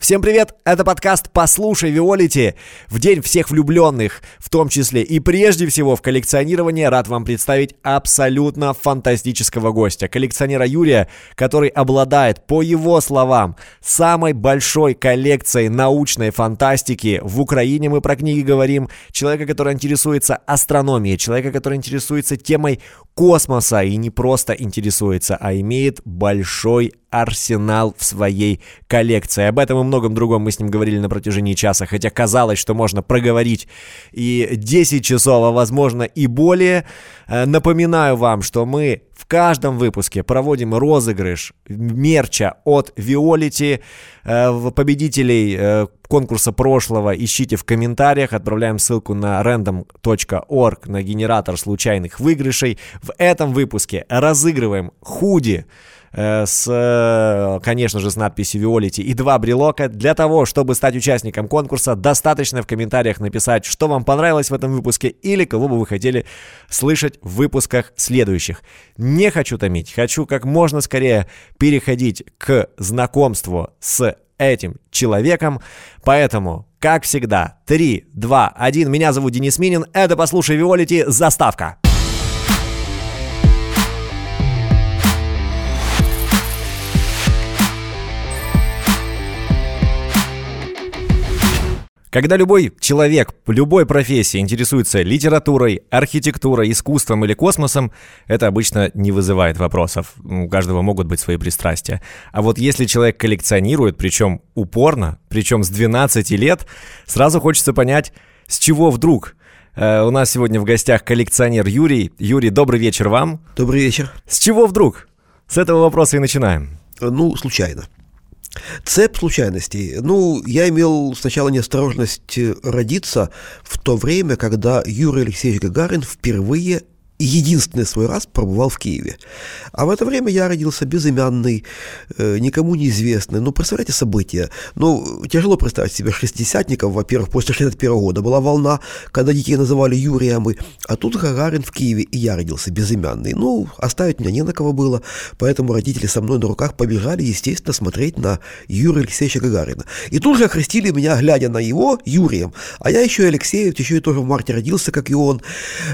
Всем привет! Это подкаст «Послушай, Виолити» в день всех влюбленных, в том числе и прежде всего в коллекционировании рад вам представить абсолютно фантастического гостя, коллекционера Юрия, который обладает, по его словам, самой большой коллекцией научной фантастики. В Украине мы про книги говорим. Человека, который интересуется астрономией, человека, который интересуется темой космоса и не просто интересуется, а имеет большой арсенал в своей коллекции. Об этом и многом другом мы с ним говорили на протяжении часа, хотя казалось, что можно проговорить и 10 часов, а возможно и более. Э, напоминаю вам, что мы в каждом выпуске проводим розыгрыш мерча от Виолити. Э, победителей э, конкурса прошлого ищите в комментариях. Отправляем ссылку на random.org на генератор случайных выигрышей. В этом выпуске разыгрываем худи Э, с, э, конечно же, с надписью Виолити и два брелока. Для того, чтобы стать участником конкурса, достаточно в комментариях написать, что вам понравилось в этом выпуске или кого бы вы хотели слышать в выпусках следующих. Не хочу томить, хочу как можно скорее переходить к знакомству с этим человеком. Поэтому, как всегда, 3, 2, 1. Меня зовут Денис Минин. Это «Послушай Виолити. Заставка». Когда любой человек любой профессии интересуется литературой, архитектурой, искусством или космосом, это обычно не вызывает вопросов. У каждого могут быть свои пристрастия. А вот если человек коллекционирует, причем упорно, причем с 12 лет, сразу хочется понять, с чего вдруг э, у нас сегодня в гостях коллекционер Юрий. Юрий, добрый вечер вам. Добрый вечер. С чего вдруг? С этого вопроса и начинаем. Ну, случайно. Цепь случайностей. Ну, я имел сначала неосторожность родиться в то время, когда Юрий Алексеевич Гагарин впервые единственный свой раз пробывал в Киеве. А в это время я родился безымянный, э, никому неизвестный. Ну, представляете события. Ну, тяжело представить себе шестидесятников, во-первых, после 61 года была волна, когда детей называли Юрием, а тут Гагарин в Киеве, и я родился безымянный. Ну, оставить меня не на кого было, поэтому родители со мной на руках побежали, естественно, смотреть на Юрия Алексеевича Гагарина. И тут же окрестили меня, глядя на его, Юрием, а я еще и Алексеевич, еще и тоже в марте родился, как и он.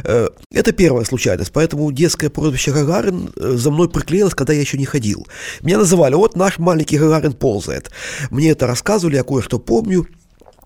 Э, это первое случай случайность, поэтому детское прозвище Гагарин э, за мной приклеилось, когда я еще не ходил. Меня называли, вот наш маленький Гагарин ползает. Мне это рассказывали, я кое-что помню.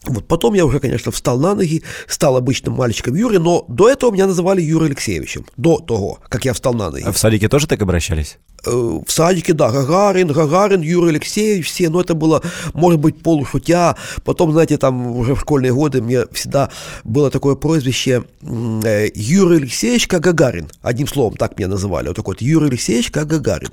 Вот потом я уже, конечно, встал на ноги, стал обычным мальчиком Юрий, но до этого меня называли Юрием Алексеевичем, до того, как я встал на ноги. А в садике тоже так обращались? Э, в садике, да, Гагарин, Гагарин, Юрий Алексеевич, все, но это было, может быть, полушутя. Потом, знаете, там уже в школьные годы мне всегда было такое прозвище э, Юрий Алексеевич как Гагарин. Одним словом, так меня называли. Вот такой вот Юрий Алексеевич как Гагарин.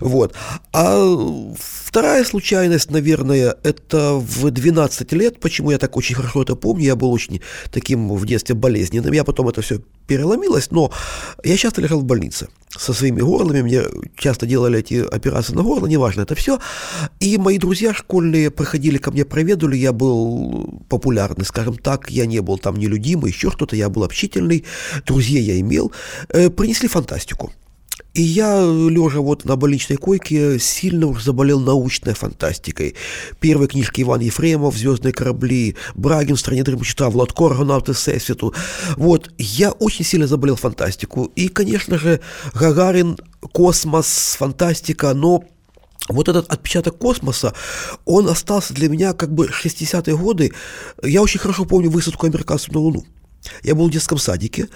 Вот. А вторая случайность, наверное, это в 12 лет. Почему я так очень хорошо это помню? Я был очень таким в детстве болезненным. Я потом это все переломилось, но я часто лежал в больнице со своими горлами. Мне часто делали эти операции на горло, неважно, это все. И мои друзья школьные приходили ко мне, проведали, я был популярный, скажем так, я не был там нелюдимый, еще что-то, я был общительный, друзей я имел, э, принесли фантастику. И я, лежа вот на больничной койке, сильно уж заболел научной фантастикой. Первые книжки Иван Ефремов, «Звездные корабли», Брагин в «Стране дремучета», Владко, «Аргонавты Всесвіту». Вот, я очень сильно заболел фантастику. И, конечно же, Гагарин, космос, фантастика, но вот этот отпечаток космоса, он остался для меня как бы 60-е годы. Я очень хорошо помню высадку американцев на Луну. Я был в детском садике.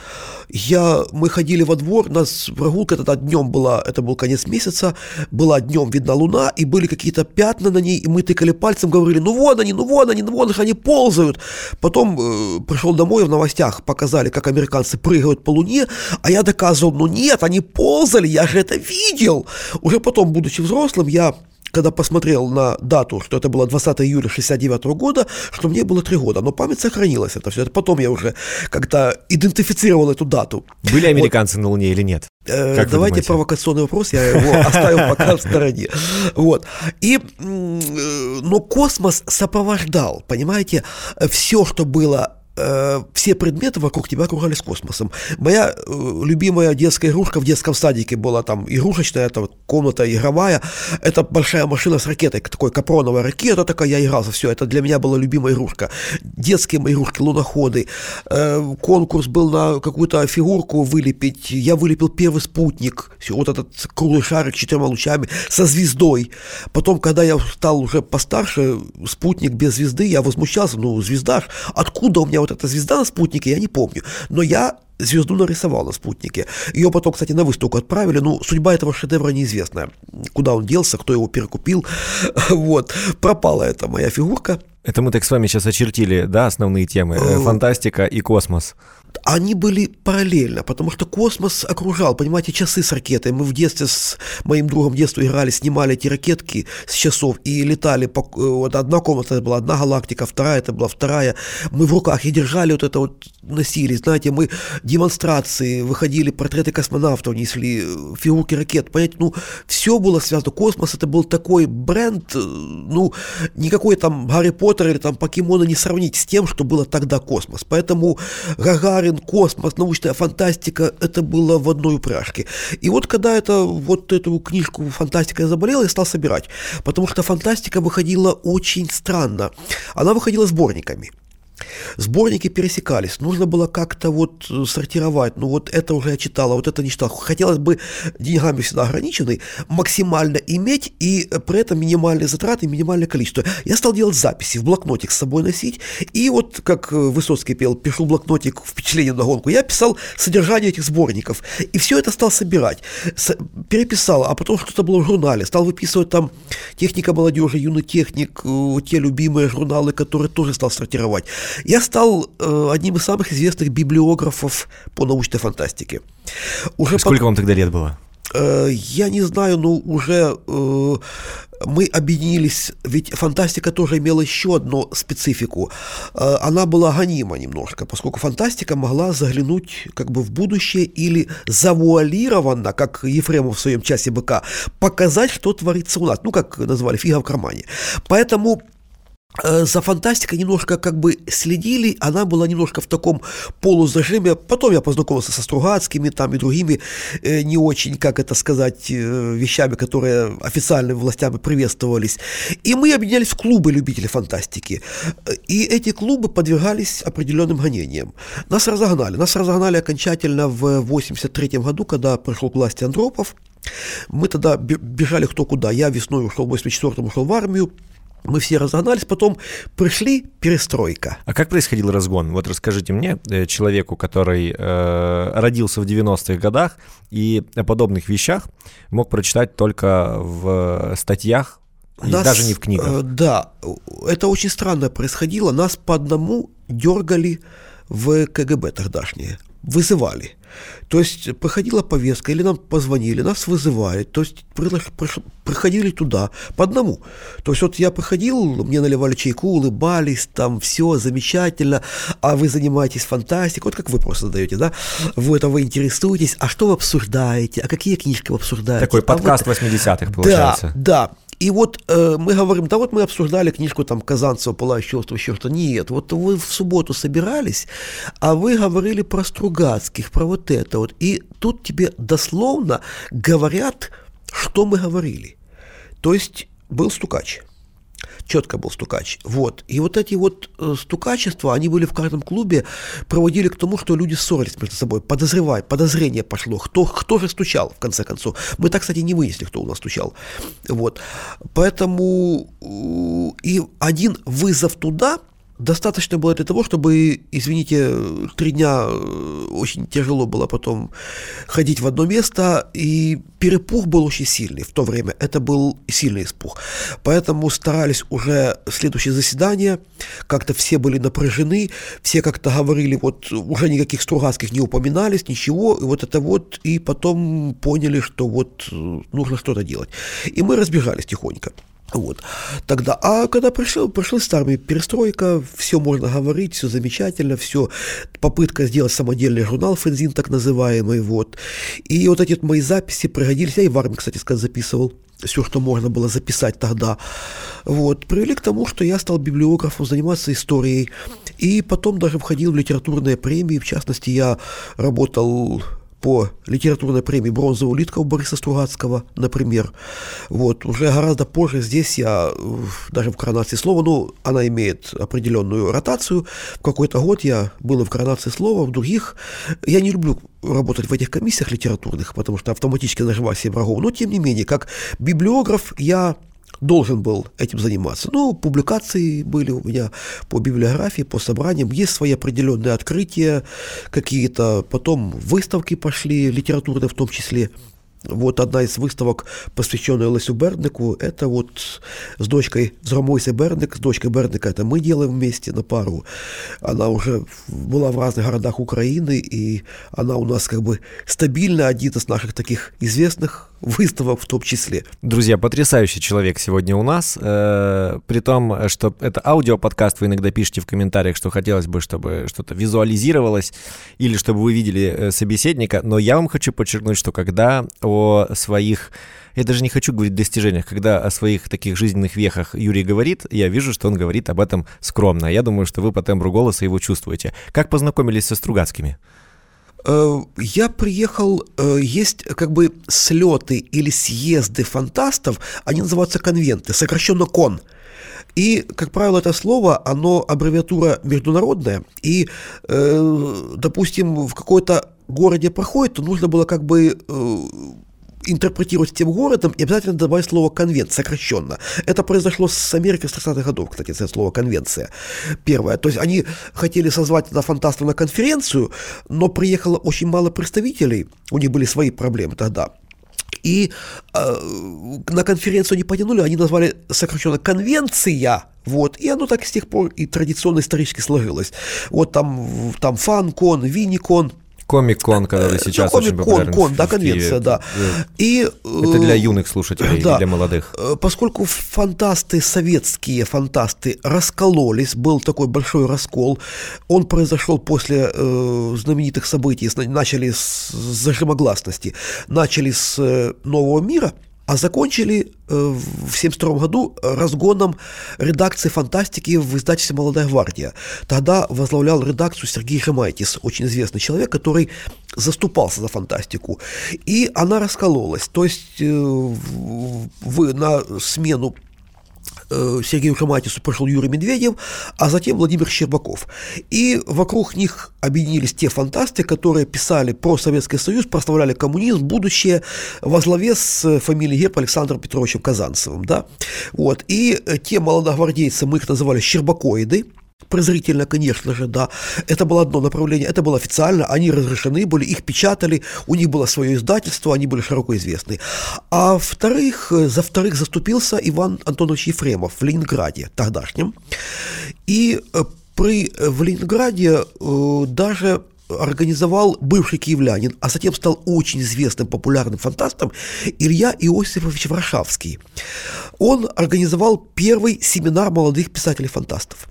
Я, мы ходили во двор, у нас прогулка тогда днем была, это был конец месяца, была днем видна луна, и были какие-то пятна на ней, и мы тыкали пальцем, говорили, ну вон они, ну вон они, ну вон их, они ползают. Потом э, пришел домой, в новостях показали, как американцы прыгают по луне, а я доказывал, ну нет, они ползали, я же это видел. Уже потом, будучи взрослым, я когда посмотрел на дату, что это было 20 июля 69 года, что мне было 3 года. Но память сохранилась это все. Это потом я уже как-то идентифицировал эту дату. Были американцы вот. на Луне или нет? Э, как давайте провокационный вопрос, я его оставил пока в стороне. Вот. И, но космос сопровождал, понимаете, все, что было э, все предметы вокруг тебя окружались космосом. Моя э, любимая детская игрушка в детском садике была там игрушечная, это вот комната игровая, это большая машина с ракетой, такой капроновая ракета такая, я играл за все, это для меня была любимая игрушка. Детские мои игрушки, луноходы, э, конкурс был на какую-то фигурку вылепить, я вылепил первый спутник, вот этот круглый шарик с четырьмя лучами, со звездой. Потом, когда я стал уже постарше, спутник без звезды, я возмущался, ну, звезда, откуда у меня вот эта звезда на спутнике, я не помню. Но я звезду нарисовал на спутнике. Ее потом, кстати, на выставку отправили. Ну, судьба этого шедевра неизвестна. Куда он делся, кто его перекупил. Вот. Пропала эта моя фигурка. Это мы так с вами сейчас очертили, да, основные темы. Э, фантастика и космос они были параллельно, потому что космос окружал, понимаете, часы с ракетой. Мы в детстве с моим другом детства играли, снимали эти ракетки с часов и летали. По, э, вот одна комната была одна галактика, вторая это была вторая. Мы в руках и держали вот это вот, носили. Знаете, мы демонстрации, выходили, портреты космонавтов несли, э, фигурки ракет. Понимаете, ну, все было связано. Космос это был такой бренд, э, ну, никакой там Гарри Поттер или там покемоны не сравнить с тем, что было тогда космос. Поэтому Гагарин Гагарин, космос, научная фантастика, это было в одной упряжке. И вот когда это, вот эту книжку «Фантастика» я заболел, я стал собирать, потому что фантастика выходила очень странно. Она выходила сборниками – Сборники пересекались, нужно было как-то вот э, сортировать, ну вот это уже я читал, а вот это не читал. Хотелось бы деньгами всегда ограниченный, максимально иметь и при этом минимальные затраты, минимальное количество. Я стал делать записи, в блокнотик с собой носить, и вот как э, Высоцкий пел, пишу блокнотик впечатление на гонку, я писал содержание этих сборников, и все это стал собирать, переписал, а потом что-то было в журнале, стал выписывать там техника молодежи, юный техник, э, те любимые журналы, которые тоже стал сортировать. Я стал э, одним из самых известных библиографов по научной фантастике. Уже Сколько под... вам тогда лет было? Э, я не знаю, но уже э, мы объединились, ведь фантастика тоже имела еще одну специфику. Э, она была гонима немножко, поскольку фантастика могла заглянуть как бы в будущее или завуалированно, как Ефремов в своем часе БК, показать, что творится у нас. Ну, как назвали, фига в кармане. Поэтому за фантастикой немножко как бы следили, она была немножко в таком полузажиме. Потом я познакомился со Стругацкими там и другими э, не очень, как это сказать, э, вещами, которые официальными властями приветствовались. И мы объединялись в клубы любителей фантастики. И эти клубы подвергались определенным гонениям. Нас разогнали. Нас разогнали окончательно в 83 году, когда пришел к власти Андропов. Мы тогда бежали кто куда. Я весной ушел, в 84-м ушел в армию. Мы все разогнались, потом пришли перестройка. А как происходил разгон? Вот расскажите мне, э, человеку, который э, родился в 90-х годах и о подобных вещах мог прочитать только в статьях, Нас, и даже не в книгах. Э, да, это очень странно происходило. Нас по одному дергали в КГБ тогдашнее вызывали. То есть проходила повестка, или нам позвонили, нас вызывали, то есть приходили туда по одному. То есть вот я приходил, мне наливали чайку, улыбались, там все замечательно, а вы занимаетесь фантастикой, вот как вы просто задаете, да, вы это вы интересуетесь, а что вы обсуждаете, а какие книжки вы обсуждаете. Такой подкаст а вот, 80-х получается. Да, да. И вот э, мы говорим, да вот мы обсуждали книжку там Казанцева «Пылающее остров», еще что Нет, вот вы в субботу собирались, а вы говорили про Стругацких, про вот это вот. И тут тебе дословно говорят, что мы говорили. То есть был стукач – четко был стукач. Вот. И вот эти вот э, стукачества, они были в каждом клубе, проводили к тому, что люди ссорились между собой, подозревать, подозрение пошло, кто, кто же стучал, в конце концов. Мы так, кстати, не выяснили, кто у нас стучал. Вот. Поэтому э, и один вызов туда – достаточно было для того, чтобы, извините, три дня э, очень тяжело было потом ходить в одно место, и перепух был очень сильный в то время. Это был сильный испух. Поэтому старались уже следующее заседание, как-то все были напряжены, все как-то говорили, вот уже никаких Стругацких не упоминались, ничего, и вот это вот, и потом поняли, что вот э, нужно что-то делать. И мы разбежались тихонько. Вот. Тогда, а когда пришел, пришел с перестройка, все можно говорить, все замечательно, все, попытка сделать самодельный журнал «Фензин», так называемый, вот. И вот эти вот мои записи пригодились, я и в армии, кстати сказать, записывал. все, что можно было записать тогда, вот, привели к тому, что я стал библиографом, заниматься историей, и потом даже входил в литературные премии, в частности, я работал по литературной премии «Бронзовая улитка» у Бориса Стругацкого, например. Вот, уже гораздо позже здесь я, даже в коронации слова, ну, она имеет определенную ротацию. В какой-то год я был в коронации слова, в других. Я не люблю работать в этих комиссиях литературных, потому что автоматически наживаю себе врагов. Но, тем не менее, как библиограф я должен был этим заниматься. Ну, публикации были у меня по библиографии, по собраниям, есть свои определенные открытия какие-то, потом выставки пошли, литературные в том числе. Вот одна из выставок, посвященная Лесю Берднику, это вот с дочкой Зромойся Бердник, с дочкой Бердника, это мы делаем вместе на пару. Она уже была в разных городах Украины, и она у нас как бы стабильно один из наших таких известных выставок в том числе. Друзья, потрясающий человек сегодня у нас. Э, при том, что это аудиоподкаст, вы иногда пишете в комментариях, что хотелось бы, чтобы что-то визуализировалось или чтобы вы видели э, собеседника. Но я вам хочу подчеркнуть, что когда о своих я даже не хочу говорить достижениях, когда о своих таких жизненных вехах Юрий говорит, я вижу, что он говорит об этом скромно. Я думаю, что вы по тембру голоса его чувствуете. Как познакомились со Стругацкими? Э, я приехал, э, есть как бы слеты или съезды фантастов, они называются конвенты, сокращенно кон. И, как правило, это слово, оно аббревиатура международная, и, э, допустим, в какой-то городе проходит, то нужно было как бы интерпретировать тем городом и обязательно добавить слово «конвент» сокращенно. Это произошло с Америкой с 30-х годов, кстати, это слово «конвенция». Первое. То есть они хотели созвать на фантастов на конференцию, но приехало очень мало представителей, у них были свои проблемы тогда. И э, на конференцию не потянули, они назвали сокращенно «конвенция», вот, и оно так с тех пор и традиционно исторически сложилось. Вот там, там фан-кон, вини-кон – Комик-кон, который сейчас ну, очень популярен. Кон, да, конвенция, да. И, Это для юных слушателей, да, для молодых. Э, поскольку фантасты, советские фантасты раскололись, был такой большой раскол, он произошел после э, знаменитых событий, начали с зажима гласности, начали с э, «Нового мира», а закончили э, в 1972 году разгоном редакции фантастики в издательстве «Молодая гвардия». Тогда возглавлял редакцию Сергей Жемайтис, очень известный человек, который заступался за фантастику. И она раскололась. То есть э, в, на смену Сергею Шаматису пошел Юрий Медведев, а затем Владимир Щербаков. И вокруг них объединились те фантасты, которые писали про Советский Союз, прославляли коммунизм, будущее во главе с фамилией Герб Александром Петровичем Казанцевым. Да? Вот. И те молодогвардейцы, мы их называли щербакоиды, Презрительно, конечно же, да. Это было одно направление, это было официально, они разрешены были, их печатали, у них было свое издательство, они были широко известны. А вторых, за вторых заступился Иван Антонович Ефремов в Ленинграде тогдашнем. И э, при, в Ленинграде э, даже организовал бывший киевлянин, а затем стал очень известным популярным фантастом Илья Иосифович Варшавский. Он организовал первый семинар молодых писателей-фантастов.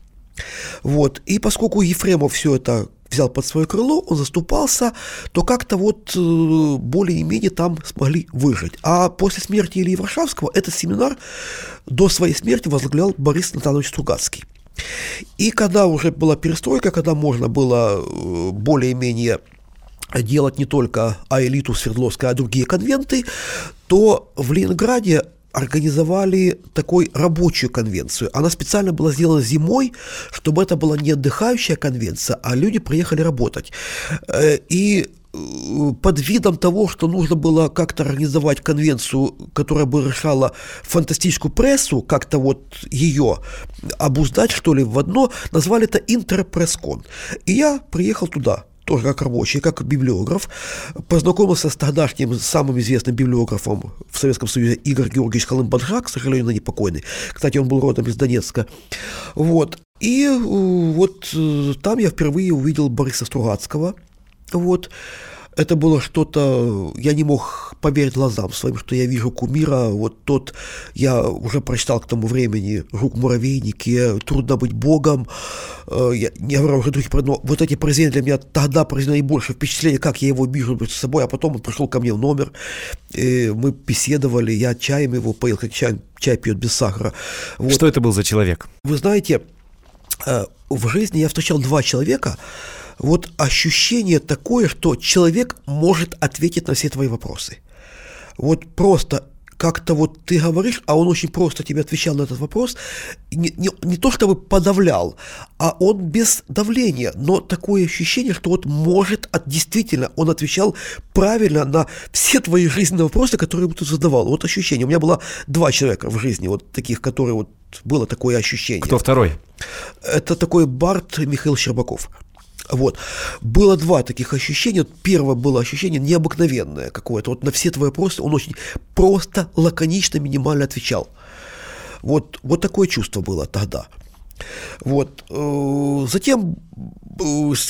Вот. И поскольку Ефремов все это взял под свое крыло, он заступался, то как-то вот э, более-менее там смогли выжить. А после смерти Ильи Варшавского этот семинар до своей смерти возглавлял Борис Натанович Стругацкий. И когда уже была перестройка, когда можно было э, более-менее делать не только Аэлиту Свердловской, а другие конвенты, то в Ленинграде организовали такой рабочую конвенцию. Она специально была сделана зимой, чтобы это была не отдыхающая конвенция, а люди приехали работать. Э, и э, под видом того, что нужно было как-то организовать конвенцию, которая бы решала фантастическую прессу, как-то вот ее обуздать, что ли, в одно, назвали это Интерпресскон. И я приехал туда тоже как рабочий, как библиограф, познакомился с тогдашним самым известным библиографом в Советском Союзе Игорь Георгиевич Колымбаджа, к сожалению, ныне покойный. Кстати, он был родом из Донецка. Вот. И э, вот э, там я впервые увидел Бориса Стругацкого. Вот. Это было что-то, я не мог поверить глазам своим, что я вижу кумира, вот тот, я уже прочитал к тому времени «Жук муравейники», «Трудно быть богом», э, я не говорю уже других, но вот эти произведения для меня тогда произвели наибольшее впечатление, как я его вижу перед собой, а потом он пришел ко мне в номер, и мы беседовали, я чаем его поел, как чай, чай пьет без сахара. Вот. Что это был за человек? Вы знаете, э, в жизни я встречал два человека, вот ощущение такое, что человек может ответить на все твои вопросы. Вот просто как-то вот ты говоришь, а он очень просто тебе отвечал на этот вопрос, не, не, не то чтобы подавлял, а он без давления, но такое ощущение, что вот может, от, действительно, он отвечал правильно на все твои жизненные вопросы, которые ты задавал. Вот ощущение. У меня было два человека в жизни, вот таких, которые вот было такое ощущение. Кто второй? Это такой Барт Михаил Щербаков. Вот. Было два таких ощущения. Первое было ощущение необыкновенное какое-то. Вот на все твои вопросы он очень просто, лаконично, минимально отвечал. Вот, вот такое чувство было тогда. Вот. Э, затем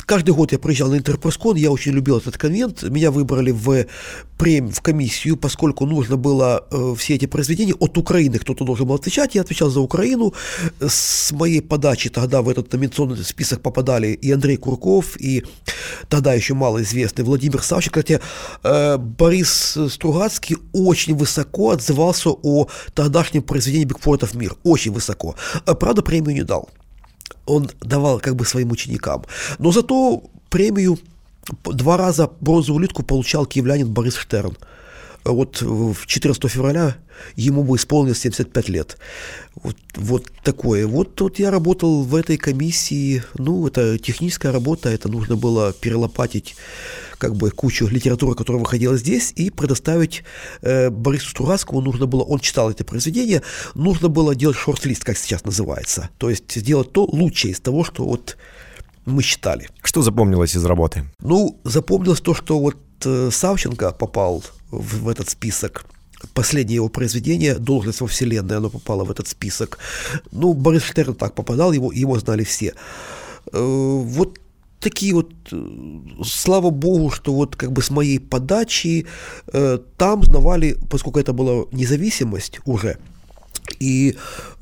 каждый год я приезжал на Интерпресскон, я очень любил этот конвент. Меня выбрали в, прем, в комиссию, поскольку нужно было э, все эти произведения от Украины, кто-то должен был отвечать. Я отвечал за Украину. С моей подачи тогда в этот номинационный список попадали и Андрей Курков, и тогда еще малоизвестный Владимир Савченко. Хотя э, Борис Стругацкий очень высоко отзывался о тогдашнем произведении Бигфортов «Мир». Очень высоко. А, правда, премию не дал он давал как бы своим ученикам. Но зато премию два раза бронзовую улитку получал киевлянин Борис Штерн. Вот в 14 февраля ему бы исполнилось 75 лет. Вот, вот такое. Вот, вот я работал в этой комиссии, ну, это техническая работа, это нужно было перелопатить как бы кучу литературы, которая выходила здесь, и предоставить э, Борису Стурацкому нужно было, он читал это произведение, нужно было делать шорт-лист, как сейчас называется, то есть сделать то лучшее из того, что вот мы читали. Что запомнилось из работы? Ну, запомнилось то, что вот э, Савченко попал в, в этот список, последнее его произведение «Должность во Вселенной», оно попало в этот список. Ну, Борис Штерн так попадал, его, его знали все. Э, вот такие вот, э, слава богу, что вот как бы с моей подачи э, там узнавали, поскольку это была независимость уже, и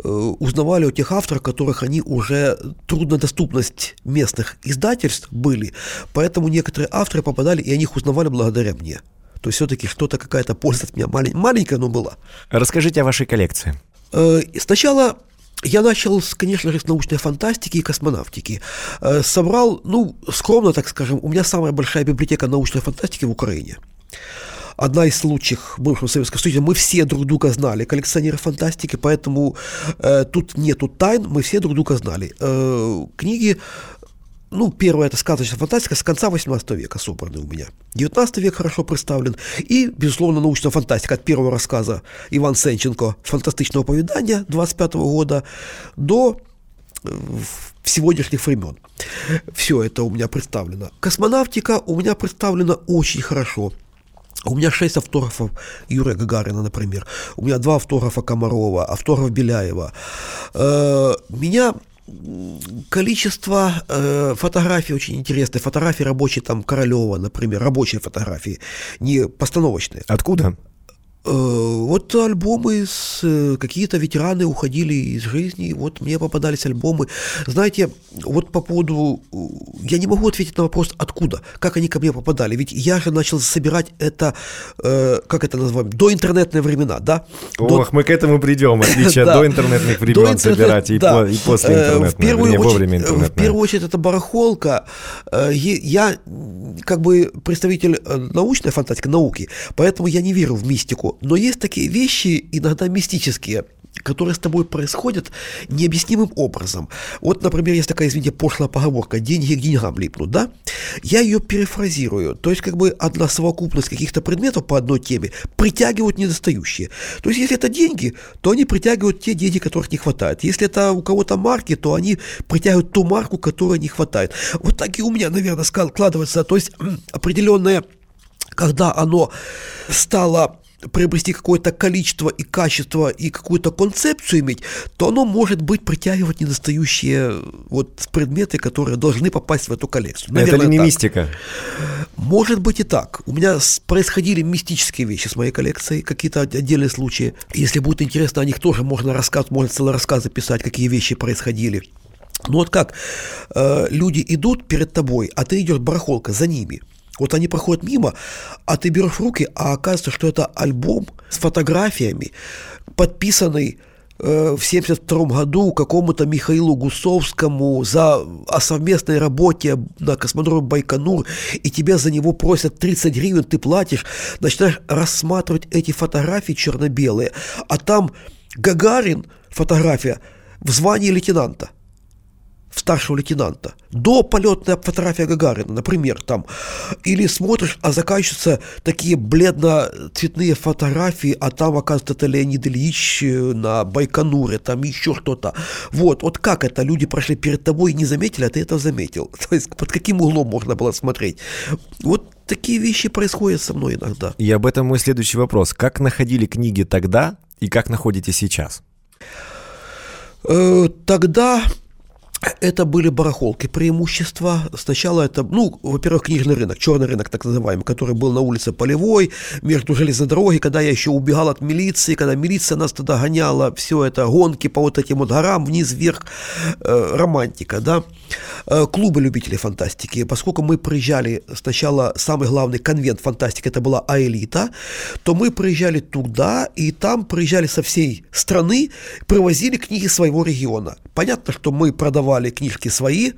э, узнавали о тех авторах, которых они уже труднодоступность местных издательств были, поэтому некоторые авторы попадали, и о них узнавали благодаря мне. То есть все-таки что-то, какая-то польза от меня малень, маленькая, но была. Расскажите о вашей коллекции. Э, сначала я начал, конечно же, с научной фантастики и космонавтики. Э, собрал, ну, скромно, так скажем, у меня самая большая библиотека научной фантастики в Украине. Одна из лучших бывшего Советского Союза. Мы все друг друга знали, коллекционеры фантастики, поэтому э, тут нету тайн, мы все друг друга знали. Э, книги ну, первое это сказочная фантастика с конца 18 века собраны у меня. 19 век хорошо представлен. И, безусловно, научная фантастика от первого рассказа Иван Сенченко «Фантастичного повидания» 25 года до э, сегодняшних времен. Все это у меня представлено. Космонавтика у меня представлена очень хорошо. У меня шесть автографов Юрия Гагарина, например. У меня два автографа Комарова, автограф Беляева. Э, меня количество э, фотографий очень интересные. Фотографии рабочие там Королева, например, рабочие фотографии, не постановочные. Откуда? Э, вот альбомы с э, какие-то ветераны уходили из жизни, вот мне попадались альбомы. Знаете, вот по поводу, э, я не могу ответить на вопрос, откуда, как они ко мне попадали, ведь я же начал собирать это, как это называем, до интернетные времена, да? Ох, до... мы к этому придем, отличие от до интернетных времен собирать и, после интернетных, в первую, очередь, в первую очередь это барахолка. Я как бы представитель научной фантастики, науки, поэтому я не верю в мистику но есть такие вещи, иногда мистические, которые с тобой происходят необъяснимым образом. Вот, например, есть такая, извините, пошлая поговорка «деньги к деньгам липнут», да? Я ее перефразирую. То есть, как бы одна совокупность каких-то предметов по одной теме притягивают недостающие. То есть, если это деньги, то они притягивают те деньги, которых не хватает. Если это у кого-то марки, то они притягивают ту марку, которой не хватает. Вот так и у меня, наверное, складывается. То есть, определенное, когда оно стало приобрести какое-то количество и качество и какую-то концепцию иметь, то оно может быть притягивать недостающие вот предметы, которые должны попасть в эту коллекцию. Наверное, Это ли не так. мистика? Может быть и так. У меня происходили мистические вещи с моей коллекцией, какие-то отдельные случаи. Если будет интересно о них тоже можно рассказ, можно целый рассказ записать, какие вещи происходили. Ну вот как, э, люди идут перед тобой, а ты идешь барахолка за ними – вот они проходят мимо, а ты берешь в руки, а оказывается, что это альбом с фотографиями, подписанный э, в 1972 году какому-то Михаилу Гусовскому за о совместной работе на космодроме Байконур, и тебя за него просят 30 гривен, ты платишь, начинаешь рассматривать эти фотографии черно-белые, а там Гагарин, фотография, в звании лейтенанта – старшего лейтенанта, до полетная фотография Гагарина, например, там, или смотришь, а заканчиваются такие бледно-цветные фотографии, а там, оказывается, это Леонид Ильич э, на Байконуре, там еще что-то. Вот, вот как это, люди прошли перед тобой и не заметили, а ты это заметил. То есть, под каким углом можно было смотреть? Вот такие вещи происходят со мной иногда. И об этом мой следующий вопрос. Как находили книги тогда и как находите сейчас? Э, тогда это были барахолки преимущества. Сначала это, ну, во-первых, книжный рынок, черный рынок так называемый, который был на улице Полевой, между железной дорогой, когда я еще убегал от милиции, когда милиция нас туда гоняла, все это гонки по вот этим вот горам, вниз, вверх, э, романтика, да. Э, клубы любителей фантастики, поскольку мы приезжали сначала, самый главный конвент фантастики, это была Аэлита, то мы приезжали туда, и там приезжали со всей страны, привозили книги своего региона. Понятно, что мы продавали продавали книжки свои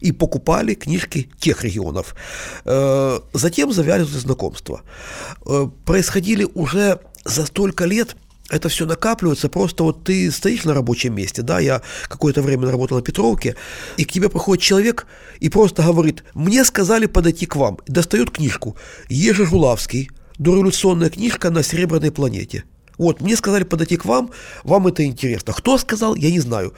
и покупали книжки тех регионов. Э, затем завязывали знакомства. Э, происходили уже за столько лет это все накапливается, просто вот ты стоишь на рабочем месте, да, я какое-то время работал на Петровке, и к тебе приходит человек и просто говорит, мне сказали подойти к вам, достает книжку, Ежи Жулавский, дореволюционная книжка на Серебряной планете – вот, мне сказали подойти к вам, вам это интересно. Кто сказал, я не знаю.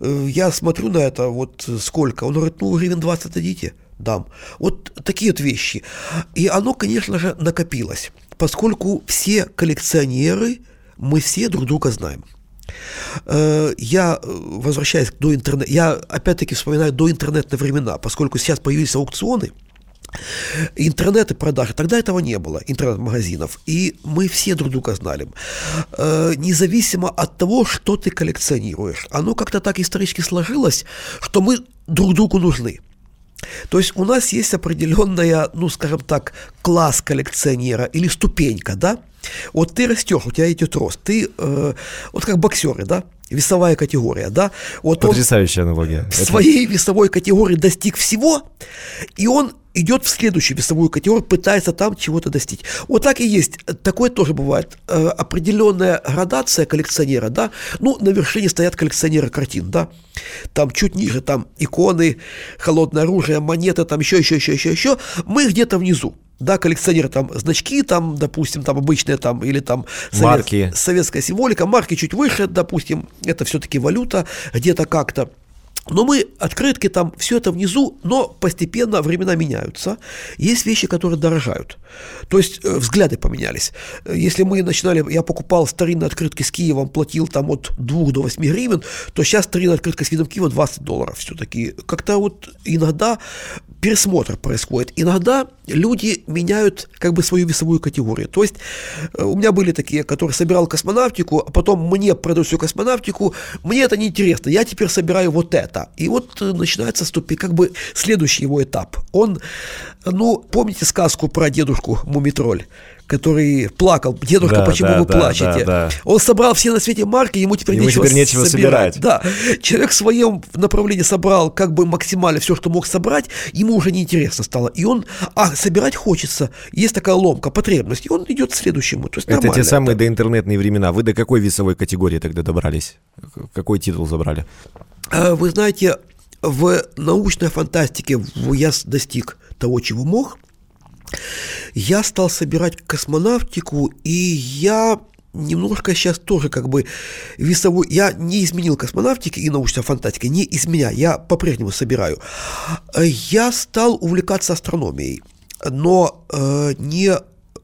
Э, я смотрю на это, вот сколько. Он говорит, ну, гривен 20 дадите, дам. Вот такие вот вещи. И оно, конечно же, накопилось, поскольку все коллекционеры, мы все друг друга знаем. Э, я, э, возвращаясь до интернета, я опять-таки вспоминаю до интернетные времена, поскольку сейчас появились аукционы – интернет и продажи. Тогда этого не было, интернет-магазинов. И мы все друг друга знали. Э, независимо от того, что ты коллекционируешь. Оно как-то так исторически сложилось, что мы друг другу нужны. То есть у нас есть определенная, ну, скажем так, класс коллекционера или ступенька, да? Вот ты растешь, у тебя идет рост. Ты, э, вот как боксеры, да? весовая категория, да? Вот Потрясающая аналогия. В своей весовой категории достиг всего, и он идет в следующую весовую категорию, пытается там чего-то достичь. Вот так и есть. Такое тоже бывает. Э, определенная градация коллекционера, да, ну, на вершине стоят коллекционеры картин, да, там чуть ниже, там иконы, холодное оружие, монеты, там еще, еще, еще, еще, еще. Мы где-то внизу. Да, коллекционеры там значки, там, допустим, там обычные там, или там совет, марки. советская символика, марки чуть выше, допустим, это все-таки валюта, где-то как-то. Но мы, открытки там, все это внизу, но постепенно времена меняются. Есть вещи, которые дорожают. То есть э, взгляды поменялись. Если мы начинали, я покупал старинные открытки с Киевом, платил там от 2 до 8 гривен, то сейчас старинная открытка с видом Киева 20 долларов все-таки. Как-то вот иногда пересмотр происходит. Иногда люди меняют как бы свою весовую категорию. То есть э, у меня были такие, которые собирал космонавтику, а потом мне продают всю космонавтику, мне это не интересно, я теперь собираю вот это. И вот э, начинается ступень, как бы следующий его этап. Он, ну, помните сказку про дедушку Мумитроль? который плакал, дедушка, да, почему да, вы да, плачете? Да, да. Он собрал все на свете марки, ему теперь, ему нечего, теперь нечего собирать. собирать. Да, человек в своем направлении собрал как бы максимально все, что мог собрать, ему уже неинтересно стало. И он, а, собирать хочется, есть такая ломка, потребность, и он идет к следующему. То есть это те самые это. доинтернетные времена. Вы до какой весовой категории тогда добрались? Какой титул забрали? А, вы знаете, в научной фантастике я достиг того, чего мог – я стал собирать космонавтику, и я немножко сейчас тоже как бы весовой... Я не изменил космонавтики и научной фантастики, не изменяю, я по-прежнему собираю. Я стал увлекаться астрономией, но э, не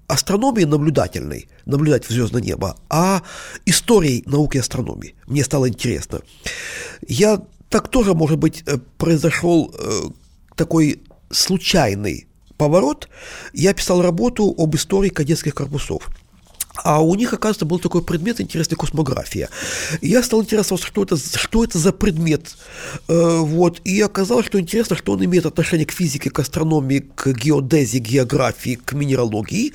астрономии наблюдательной, наблюдать в звездное небо, а историей науки астрономии. Мне стало интересно. Я так тоже, может быть, э, произошел э, такой случайный поворот. Я писал работу об истории кадетских корпусов. А у них, оказывается, был такой предмет интересный космография. И я стал интересоваться, что это, что это за предмет. Э, вот. И оказалось, что интересно, что он имеет отношение к физике, к астрономии, к геодезии, географии, к минералогии,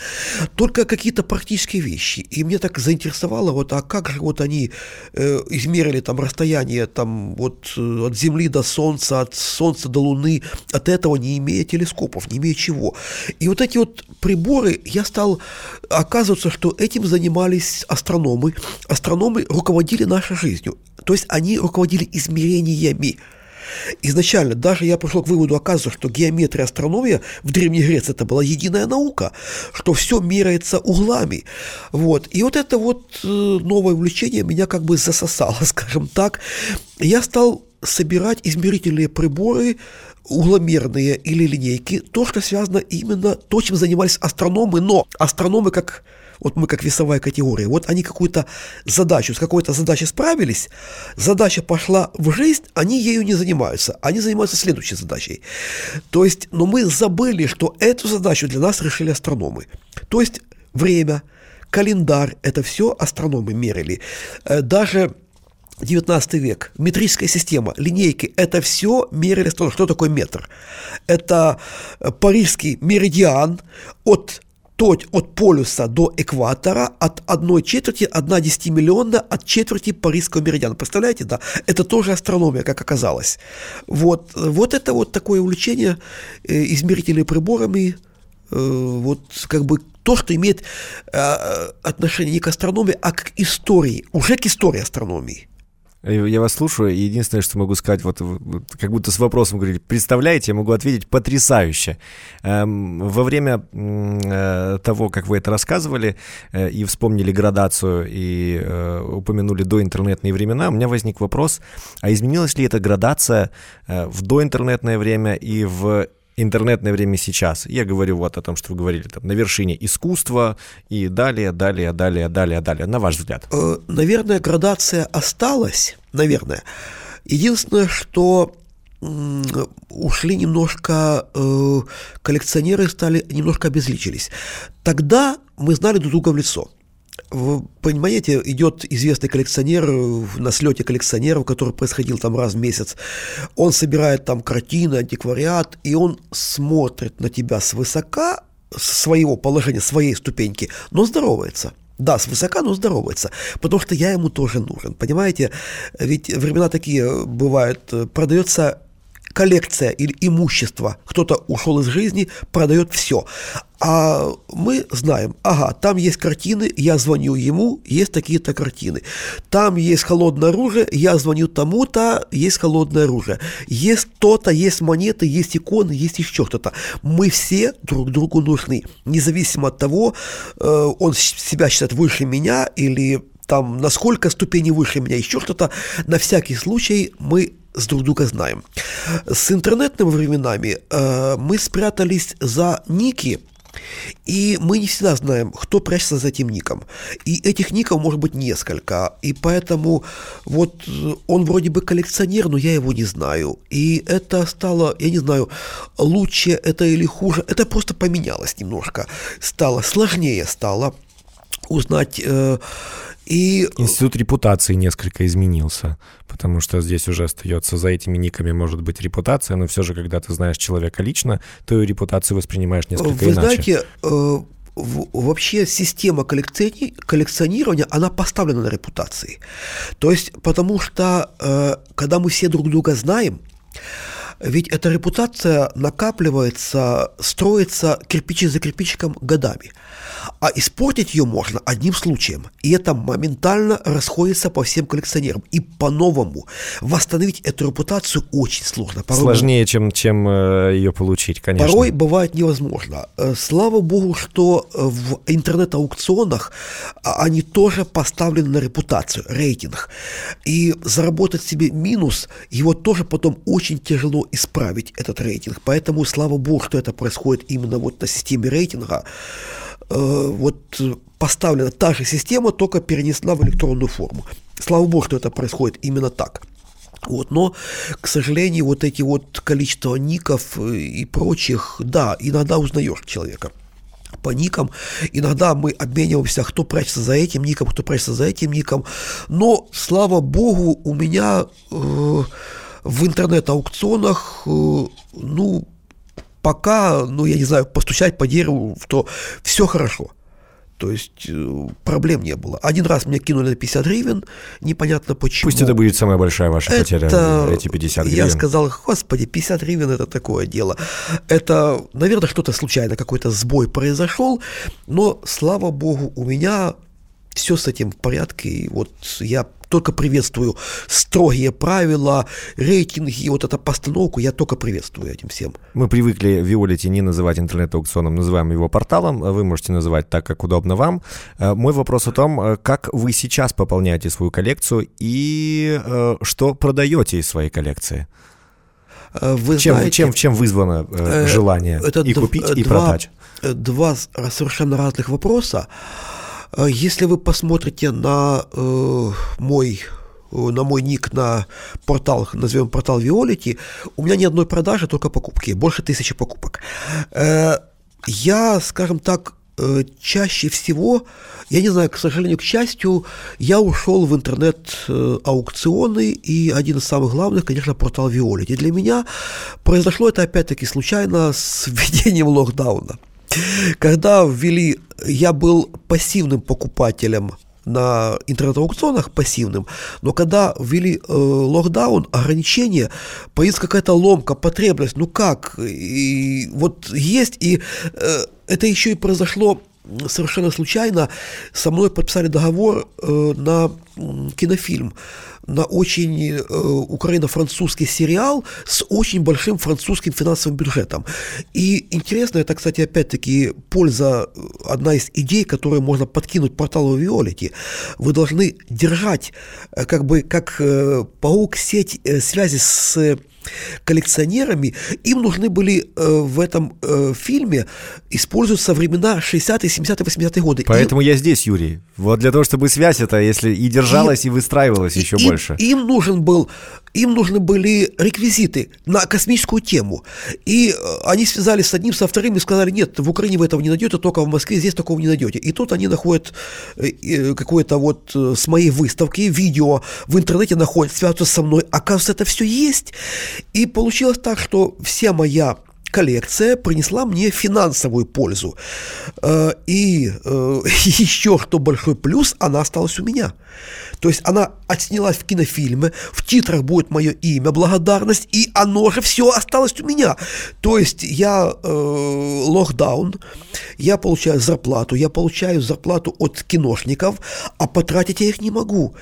только какие-то практические вещи. И мне так заинтересовало, вот, а как же вот они э, измерили там расстояние там, вот, э, от Земли до Солнца, от Солнца до Луны, от этого не имея телескопов, не имея чего. И вот эти вот приборы, я стал оказываться, что эти этим занимались астрономы. Астрономы руководили нашей жизнью. То есть они руководили измерениями. Изначально даже я пришел к выводу, оказывается, что геометрия, астрономия в Древней Греции это была единая наука, что все меряется углами. Вот. И вот это вот э, новое увлечение меня как бы засосало, скажем так. Я стал собирать измерительные приборы, угломерные или линейки, то, что связано именно то, чем занимались астрономы, но астрономы как вот мы как весовая категория, вот они какую-то задачу, с какой-то задачей справились, задача пошла в жизнь, они ею не занимаются, они занимаются следующей задачей. То есть, но мы забыли, что эту задачу для нас решили астрономы. То есть, время, календарь, это все астрономы мерили. Э, даже 19 век, метрическая система, линейки, это все мерили астрономы. Что такое метр? Это парижский меридиан от точь от полюса до экватора от одной четверти, одна десятимиллионная от четверти Парижского меридиана. Представляете, да? Это тоже астрономия, как оказалось. Вот, вот это вот такое увлечение э, измерительными приборами, э, вот как бы то, что имеет э, отношение не к астрономии, а к истории, уже к истории астрономии. Я вас слушаю, и единственное, что могу сказать, вот, как будто с вопросом говорили, представляете, я могу ответить потрясающе. Эм, во время э, того, как вы это рассказывали, э, и вспомнили градацию, и э, упомянули доинтернетные времена, у меня возник вопрос, а изменилась ли эта градация в доинтернетное время и в интернетное время сейчас. Я говорю вот о том, что вы говорили, там, на вершине искусства и далее, далее, далее, далее, далее. На ваш взгляд? Э, наверное, градация осталась, наверное. Единственное, что ушли немножко, э, коллекционеры стали, немножко обезличились. Тогда мы знали друг друга в лицо – понимаете, идет известный коллекционер на слете коллекционеров, который происходил там раз в месяц. Он собирает там картины, антиквариат, и он смотрит на тебя свысока, с своего положения, своей ступеньки, но здоровается. Да, свысока, но здоровается, потому что я ему тоже нужен. Понимаете, ведь времена такие бывают, продается коллекция или имущество. Кто-то ушел из жизни, продает все. А мы знаем, ага, там есть картины, я звоню ему, есть такие-то картины. Там есть холодное оружие, я звоню тому-то, есть холодное оружие. Есть то-то, есть монеты, есть иконы, есть еще что-то. Мы все друг другу нужны, независимо от того, э, он себя считает выше меня или там насколько ступени выше меня, еще что-то. На всякий случай мы с друг друга знаем. С интернетными временами э, мы спрятались за ники, и мы не всегда знаем, кто прячется за этим ником. И этих ников может быть несколько. И поэтому вот он вроде бы коллекционер, но я его не знаю. И это стало, я не знаю, лучше это или хуже. Это просто поменялось немножко. Стало сложнее стало узнать э, и... Институт репутации несколько изменился, потому что здесь уже остается за этими никами может быть репутация, но все же, когда ты знаешь человека лично, то и репутацию воспринимаешь несколько Вы иначе. знаете, э, вообще система коллекциони... коллекционирования, она поставлена на репутации. То есть, потому что, э, когда мы все друг друга знаем, ведь эта репутация накапливается, строится кирпич за кирпичиком годами. А испортить ее можно одним случаем. И это моментально расходится по всем коллекционерам. И по-новому восстановить эту репутацию очень сложно. Порой Сложнее, чем, чем э, ее получить, конечно. Порой бывает невозможно. Э, слава богу, что в интернет-аукционах а, они тоже поставлены на репутацию, рейтинг. И заработать себе минус, его тоже потом очень тяжело исправить, этот рейтинг. Поэтому слава богу, что это происходит именно вот на системе рейтинга. Вот поставлена та же система, только перенесена в электронную форму. Слава богу, что это происходит именно так. Вот, но, к сожалению, вот эти вот количество ников и прочих, да, иногда узнаешь человека по никам. Иногда мы обмениваемся, кто прячется за этим ником, кто прячется за этим ником. Но, слава богу, у меня э, в интернет-аукционах, э, ну, пока, ну, я не знаю, постучать по дереву, то все хорошо. То есть э, проблем не было. Один раз мне кинули на 50 гривен, непонятно почему. Пусть это будет самая большая ваша это, потеря, эти 50 гривен. Я сказал, господи, 50 гривен это такое дело. Это, наверное, что-то случайно, какой-то сбой произошел, но, слава богу, у меня все с этим в порядке. И вот я только приветствую строгие правила, рейтинги, вот эту постановку, я только приветствую этим всем. Мы привыкли Виолити не называть интернет-аукционом, называем его порталом, вы можете называть так, как удобно вам. Э, мой вопрос о том, э, как вы сейчас пополняете свою коллекцию и э, что продаете из своей коллекции? Вы чем, знаете, чем, чем вызвано э, желание это и купить, и продать? Два совершенно разных вопроса. Э, если вы посмотрите на э, мой э, на мой ник на портал, назовем портал Виолити, у меня ни одной продажи, только покупки, больше тысячи покупок. Э, я, скажем так, э, чаще всего, я не знаю, к сожалению, к счастью, я ушел в интернет-аукционы, и один из самых главных, конечно, портал Виолити. Для меня произошло это опять-таки случайно с введением локдауна. Когда ввели, я был пассивным покупателем на интернет-аукционах пассивным, но когда ввели э, локдаун, ограничения, появилась какая-то ломка, потребность, ну как, и вот есть, и э, это еще и произошло совершенно случайно, со мной подписали договор э, на кинофильм на очень э, украино-французский сериал с очень большим французским финансовым бюджетом. И интересно, это, кстати, опять-таки, польза, э, одна из идей, которую можно подкинуть порталу Виолити. Вы должны держать, как бы, как паук, сеть связи с коллекционерами, им нужны были э, в этом э, фильме использоваться времена 60-е, 70-е, 80-е годы. Поэтому им, я здесь, Юрий. Вот для того, чтобы связь это, если и держалась, и, и выстраивалась еще им, больше. Им нужен был им нужны были реквизиты на космическую тему. И э, они связались с одним, со вторым и сказали, нет, в Украине вы этого не найдете, только в Москве здесь такого не найдете. И тут они находят э, э, какое-то вот с моей выставки видео в интернете находят, связываются со мной. Оказывается, это все есть. И получилось так, что вся моя коллекция принесла мне финансовую пользу. И еще что большой плюс, она осталась у меня. То есть она отснялась в кинофильме, в титрах будет мое имя, благодарность, и оно же все осталось у меня. То есть я э, локдаун, я получаю зарплату, я получаю зарплату от киношников, а потратить я их не могу.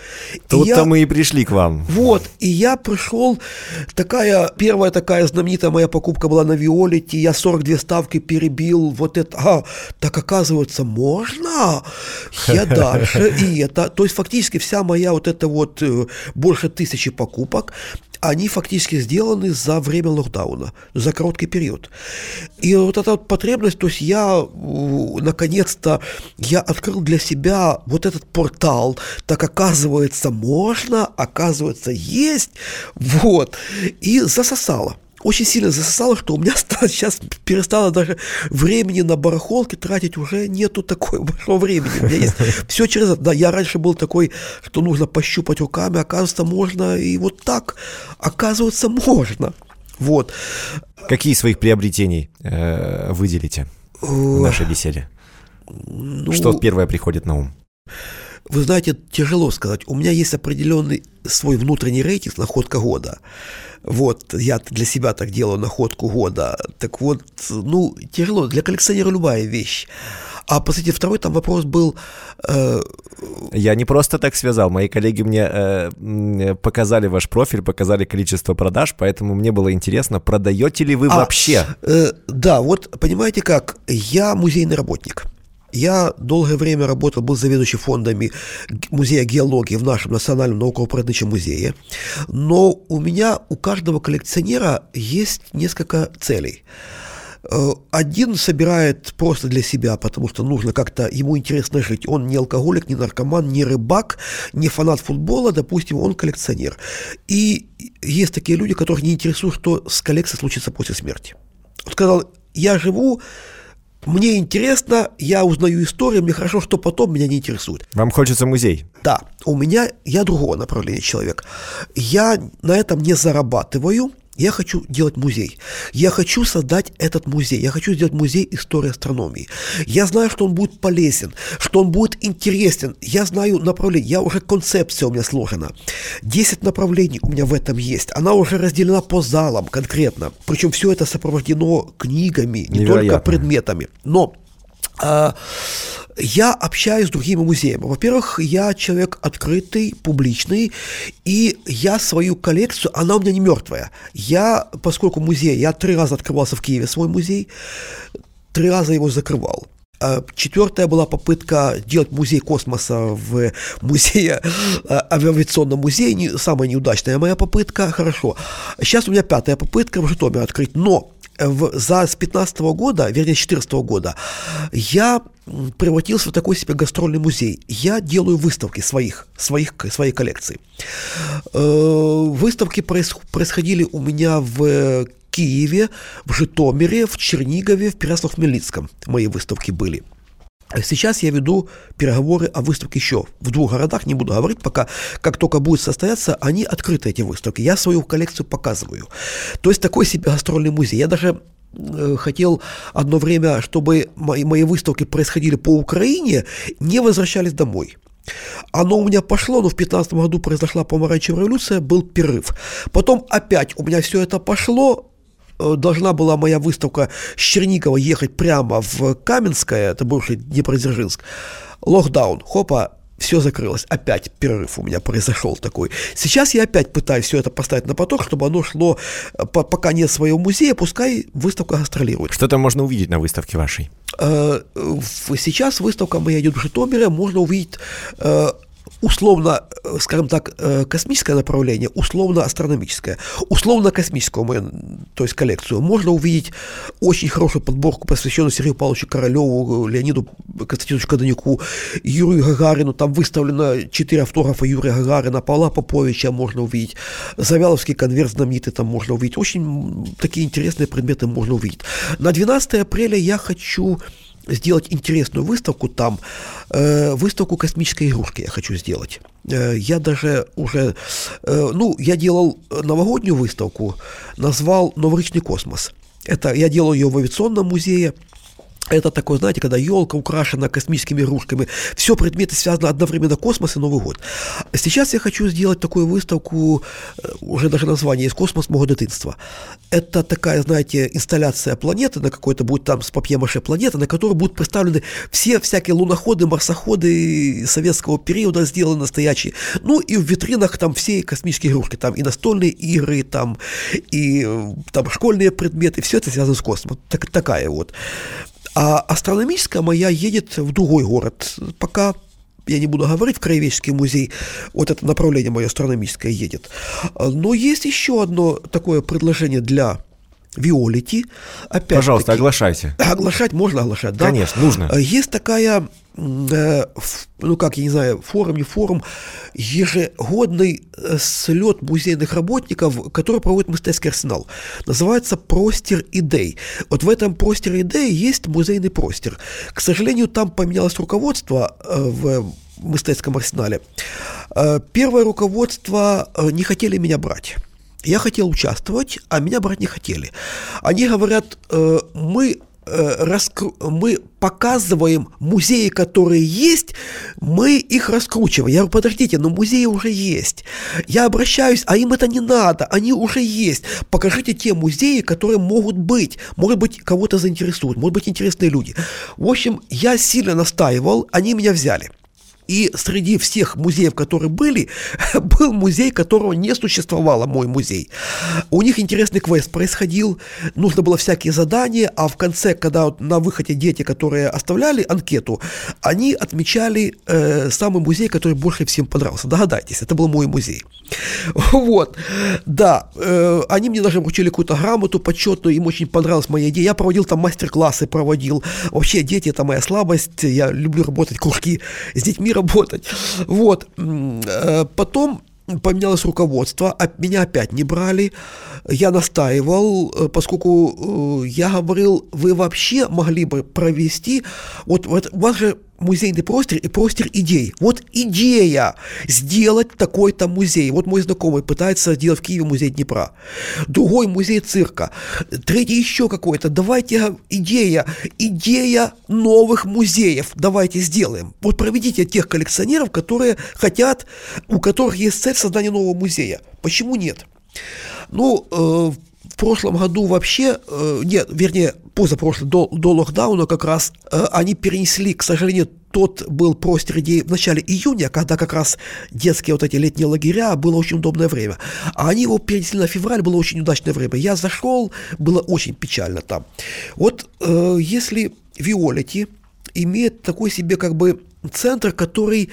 Тут я, мы и пришли к вам. Вот, и я пришел, такая, первая такая знаменитая моя покупка была на Виолете, я 42 ставки перебил, вот это, а, так оказывается, можно? Я дальше, и это, то есть фактически вся моя вот эта вот э, больше тысячи покупок, они фактически сделаны за время локдауна, за короткий период. И вот эта вот потребность, то есть я наконец-то, я открыл для себя вот этот портал, так оказывается можно, оказывается есть, вот, и засосало очень сильно засосало, что у меня сейчас перестало даже времени на барахолке тратить, уже нету такого большого времени. У меня есть все через... Да, я раньше был такой, что нужно пощупать руками, оказывается, можно и вот так. Оказывается, можно. Вот. Какие своих приобретений э, выделите в нашей беседе? Ну, что первое приходит на ум? Вы знаете, тяжело сказать. У меня есть определенный свой внутренний рейтинг находка года. Вот, я для себя так делаю находку года. Так вот, ну, тяжело. Для коллекционера любая вещь. А, по сути, второй там вопрос был... Э... Я не просто так связал. Мои коллеги мне э, показали ваш профиль, показали количество продаж, поэтому мне было интересно, продаете ли вы а, вообще? Э, да, вот понимаете как, я музейный работник. Я долгое время работал, был заведующим фондами музея геологии в нашем Национальном науково-природничем музее. Но у меня, у каждого коллекционера есть несколько целей. Э, один собирает просто для себя, потому что нужно как-то, ему интересно жить. Он не алкоголик, не наркоман, не рыбак, не фанат футбола, допустим, он коллекционер. И есть такие люди, которых не интересует, что с коллекцией случится после смерти. Он сказал, я живу, мне интересно, я узнаю историю, мне хорошо, что потом меня не интересует. Вам хочется музей? Да, у меня, я другого направления человек. Я на этом не зарабатываю, я хочу делать музей. Я хочу создать этот музей. Я хочу сделать музей истории астрономии. Я знаю, что он будет полезен, что он будет интересен. Я знаю направление. Я уже концепция у меня сложена. Десять направлений у меня в этом есть. Она уже разделена по залам конкретно. Причем все это сопровождено книгами, не Невероятно. только предметами. Но я общаюсь с другими музеями. Во-первых, я человек открытый, публичный, и я свою коллекцию, она у меня не мертвая. Я, поскольку музей, я три раза открывался в Киеве свой музей, три раза его закрывал. А четвертая была попытка делать музей космоса в музее, а, авиационном музее, не, самая неудачная моя попытка, хорошо. Сейчас у меня пятая попытка в Житомире открыть, но в, за с 15 года, вернее, с 14 года, я превратился в такой себе гастрольный музей. Я делаю выставки своих, своих, своей коллекции. Э, выставки происходили у меня в Киеве, в Житомире, в Чернигове, в Переяслав-Хмельницком. Мои выставки были. Сейчас я веду переговоры о выставке еще в двух городах, не буду говорить, пока как только будет состояться, они открыты, эти выставки. Я свою коллекцию показываю. То есть такой себе гастрольный музей. Я даже э, хотел одно время, чтобы мои, мои выставки происходили по Украине, не возвращались домой. Оно у меня пошло, но в 2015 году произошла помаранчевая революция, был перерыв. Потом опять у меня все это пошло, должна была моя выставка с Черникова ехать прямо в Каменское, это бывший Днепродзержинск. Локдаун, хопа, все закрылось. Опять перерыв у меня произошел такой. Сейчас я опять пытаюсь все это поставить на поток, чтобы оно шло, э, пока нет своего музея, пускай выставка гастролирует. Что там можно увидеть на выставке вашей? Э, сейчас выставка моя идет в Житомире, можно увидеть условно, э, скажем так, э, космическое направление, условно астрономическое, условно космическую мою, то есть коллекцию, можно увидеть очень хорошую подборку, посвященную Сергею Павловичу Королеву, Леониду Константиновичу Каданюку, Юрию Гагарину, там выставлено четыре автографа Юрия Гагарина, Павла Поповича можно увидеть, Завяловский конверт знаменитый там можно увидеть, очень такие интересные предметы можно увидеть. На 12 апреля я хочу сделать интересную выставку там, э, выставку космической игрушки я хочу сделать. Э, я даже уже, э, ну, я делал новогоднюю выставку, назвал «Новорічный космос». Это я делал ее в авиационном музее, это такое, знаете, когда елка украшена космическими игрушками. Все предметы связаны одновременно космос и Новый год. Сейчас я хочу сделать такую выставку, э, уже даже название есть «Космос моего дитинства». Это такая, знаете, инсталляция планеты на какой-то будет там с папье-маше планеты, на которой будут представлены все всякие луноходы, марсоходы советского периода сделаны настоящие. Ну и в витринах там все космические игрушки, там и настольные игры, там и э, там школьные предметы, все это связано с космосом. Так, такая вот. А астрономическая моя едет в другой город. Пока я не буду говорить, в Краеведческий музей, вот это направление мое астрономическое едет. Но есть еще одно такое предложение для Виолити. Опять Пожалуйста, оглашайте. Оглашать можно оглашать, да? Конечно, нужно. Есть такая Э, ну как, я не знаю, форум, не форум, ежегодный э, слет музейных работников, который проводит мистецкий арсенал. Называется «Простер идей». Вот в этом «Простер идей» есть музейный простер. К сожалению, там поменялось руководство э, в мистецком арсенале. Первое руководство не хотели меня брать. Я хотел участвовать, а меня брать не хотели. Они говорят, мы Э, раскру... мы показываем музеи, которые есть, мы их раскручиваем. Я говорю, подождите, но музеи уже есть. Я обращаюсь, а им это не надо, они уже есть. Покажите те музеи, которые могут быть. Может быть, кого-то заинтересуют, может быть, интересные люди. В общем, я сильно настаивал, они меня взяли. И среди всех музеев, которые были, был музей, которого не существовало, мой музей. У них интересный квест происходил, нужно было всякие задания, а в конце, когда вот на выходе дети, которые оставляли анкету, они отмечали э, самый музей, который больше всем понравился. Догадайтесь, это был мой музей. Вот, да, э, они мне даже вручили какую-то грамоту почетную, им очень понравилась моя идея. Я проводил там мастер-классы, проводил. Вообще, дети – это моя слабость, я люблю работать, кружки с детьми работать. Вот, э, потом поменялось руководство, меня опять не брали. Я настаивал, э, поскольку э, я говорил, вы вообще могли бы провести, вот, вот у вас же музейный простер и простер идей. Вот идея сделать такой-то музей. Вот мой знакомый пытается сделать в Киеве музей Днепра. Другой музей цирка. Третий еще какой-то. Давайте идея, идея новых музеев. Давайте сделаем. Вот проведите тех коллекционеров, которые хотят, у которых есть цель создания нового музея. Почему нет? Ну, э, прошлом году вообще, э, нет, вернее, позапрошлый, до, до локдауна как раз, э, они перенесли, к сожалению, тот был простер идеи в начале июня, когда как раз детские вот эти летние лагеря, было очень удобное время. А они его перенесли на февраль, было очень удачное время. Я зашел, было очень печально там. Вот э, если Виолетти имеет такой себе как бы центр, который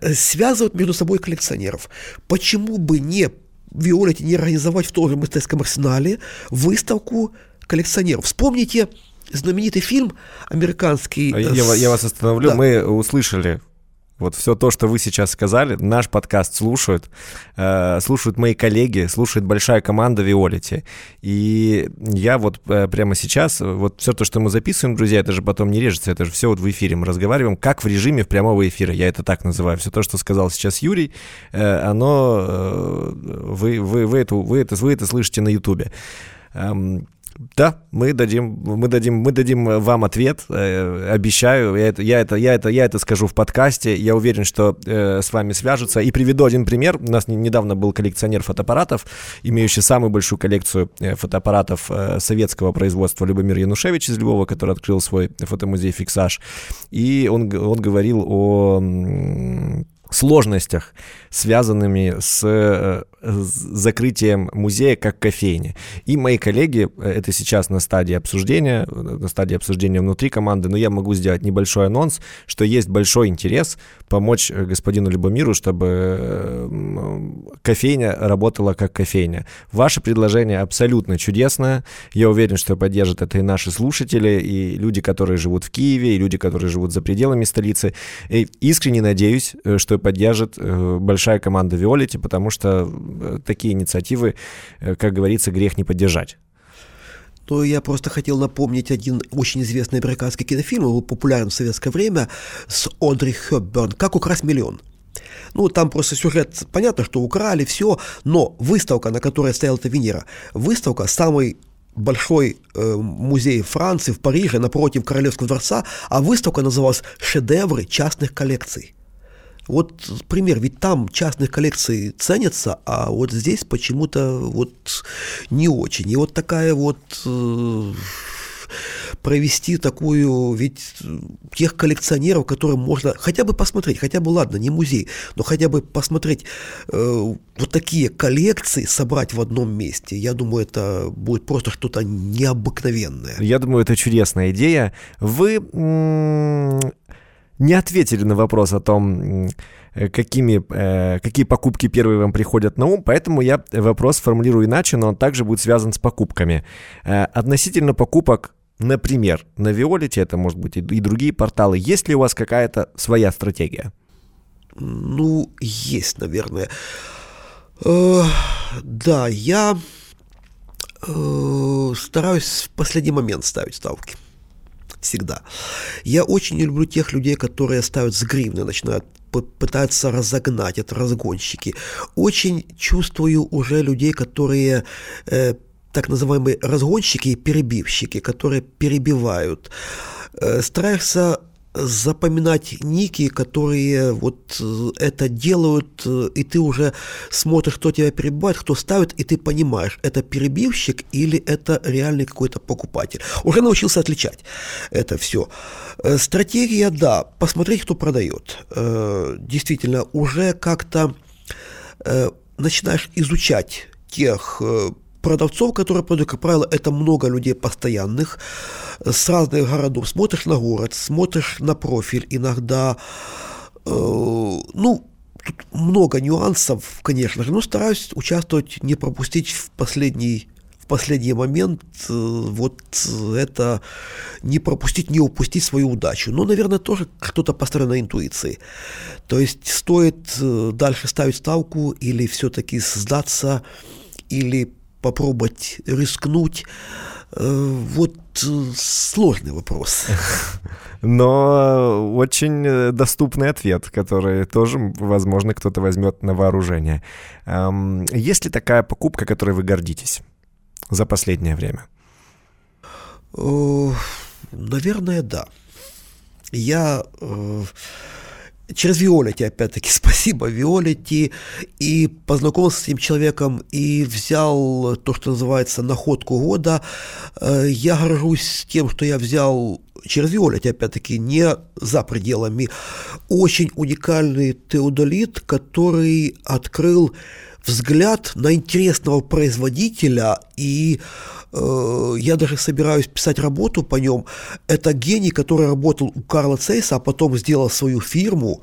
э, связывает между собой коллекционеров, почему бы не Виолетте не организовать в том же мастерском арсенале выставку коллекционеров. Вспомните знаменитый фильм американский. А я, я вас остановлю. Да. Мы услышали вот все то, что вы сейчас сказали, наш подкаст слушают, э, слушают мои коллеги, слушает большая команда Виолити. И я вот э, прямо сейчас, вот все то, что мы записываем, друзья, это же потом не режется, это же все вот в эфире. Мы разговариваем как в режиме в прямого эфира. Я это так называю. Все то, что сказал сейчас Юрий, э, оно вы, вы, вы, это, вы, это, вы это слышите на Ютубе. Да, мы дадим, мы дадим, мы дадим вам ответ, э, обещаю. Я это, я это, я это, я это скажу в подкасте. Я уверен, что э, с вами свяжутся. И приведу один пример. У нас недавно был коллекционер фотоаппаратов, имеющий самую большую коллекцию э, фотоаппаратов э, советского производства Любомир Янушевич из Львова, который открыл свой фотомузей «Фиксаж». И он, он говорил о сложностях, связанными с э, закрытием музея как кофейни. И мои коллеги, э, это сейчас на стадии обсуждения, на стадии обсуждения внутри команды, но я могу сделать небольшой анонс, что есть большой интерес помочь э, господину Любомиру, чтобы кофейня работала как кофейня. Ваше предложение абсолютно чудесное. Я уверен, что поддержат это и наши слушатели, и люди, которые живут в Киеве, и люди, которые живут за пределами столицы. И искренне надеюсь, что поддержит большая команда Виолити, потому что Э, такие инициативы, э, как говорится, грех не поддержать то я просто хотел напомнить один очень известный американский кинофильм, был популярен в советское время, с Одри Хепберн «Как украсть миллион». Ну, там просто сюжет, понятно, что украли, все, но выставка, на которой стояла эта Венера, выставка самый большой э, музей Франции в Париже напротив Королевского дворца, а выставка называлась «Шедевры частных коллекций». Вот пример, ведь там частных коллекций ценятся, а вот здесь почему-то вот не очень. И вот такая вот э, провести такую, ведь тех коллекционеров, которым можно хотя бы посмотреть, хотя бы, ладно, не музей, но хотя бы посмотреть э, вот такие коллекции, собрать в одном месте, я думаю, это будет просто что-то необыкновенное. Я думаю, это чудесная идея. Вы не ответили на вопрос о том, э, какими, э, какие покупки первые вам приходят на ум, поэтому я вопрос формулирую иначе, но он также будет связан с покупками. Э, относительно покупок Например, на Виолите, это может быть и другие порталы. Есть ли у вас какая-то своя стратегия? Ну, есть, наверное. Э, да, я э, стараюсь в последний момент ставить ставки всегда. Я очень не люблю тех людей, которые ставят с гривны, начинают пытаются разогнать, это разгонщики. Очень чувствую уже людей, которые э, так называемые разгонщики и перебивщики, которые перебивают. Э, стараешься запоминать ники, которые вот э, это делают, э, и ты уже смотришь, кто тебя перебивает, кто ставит, и ты понимаешь, это перебивщик или это реальный какой-то покупатель. Уже научился отличать это все. Э, стратегия, да, посмотреть, кто продает. Действительно, уже как-то начинаешь изучать тех продавцов, которые продают, как правило, это много людей постоянных, с разных городов. Смотришь на город, смотришь на профиль, иногда, э, ну, тут много нюансов, конечно же, но стараюсь участвовать, не пропустить в последний в последний момент э, вот это не пропустить, не упустить свою удачу. Но, наверное, тоже что-то построено на интуиции. То есть стоит э, дальше ставить ставку или все-таки сдаться, или попробовать рискнуть. Э, вот э, сложный вопрос. Но очень доступный ответ, который тоже, возможно, кто-то возьмет на вооружение. Эм, есть ли такая покупка, которой вы гордитесь за последнее время? Наверное, да. Я через Виолетти, опять-таки, спасибо Виолетти, и познакомился с этим человеком, и взял то, что называется находку года. Э, я горжусь тем, что я взял через Виолетти, опять-таки, не за пределами, очень уникальный теодолит, который открыл взгляд на интересного производителя. И Э, я даже собираюсь писать работу по нем. Это гений, который работал у Карла Цейса, а потом сделал свою фирму,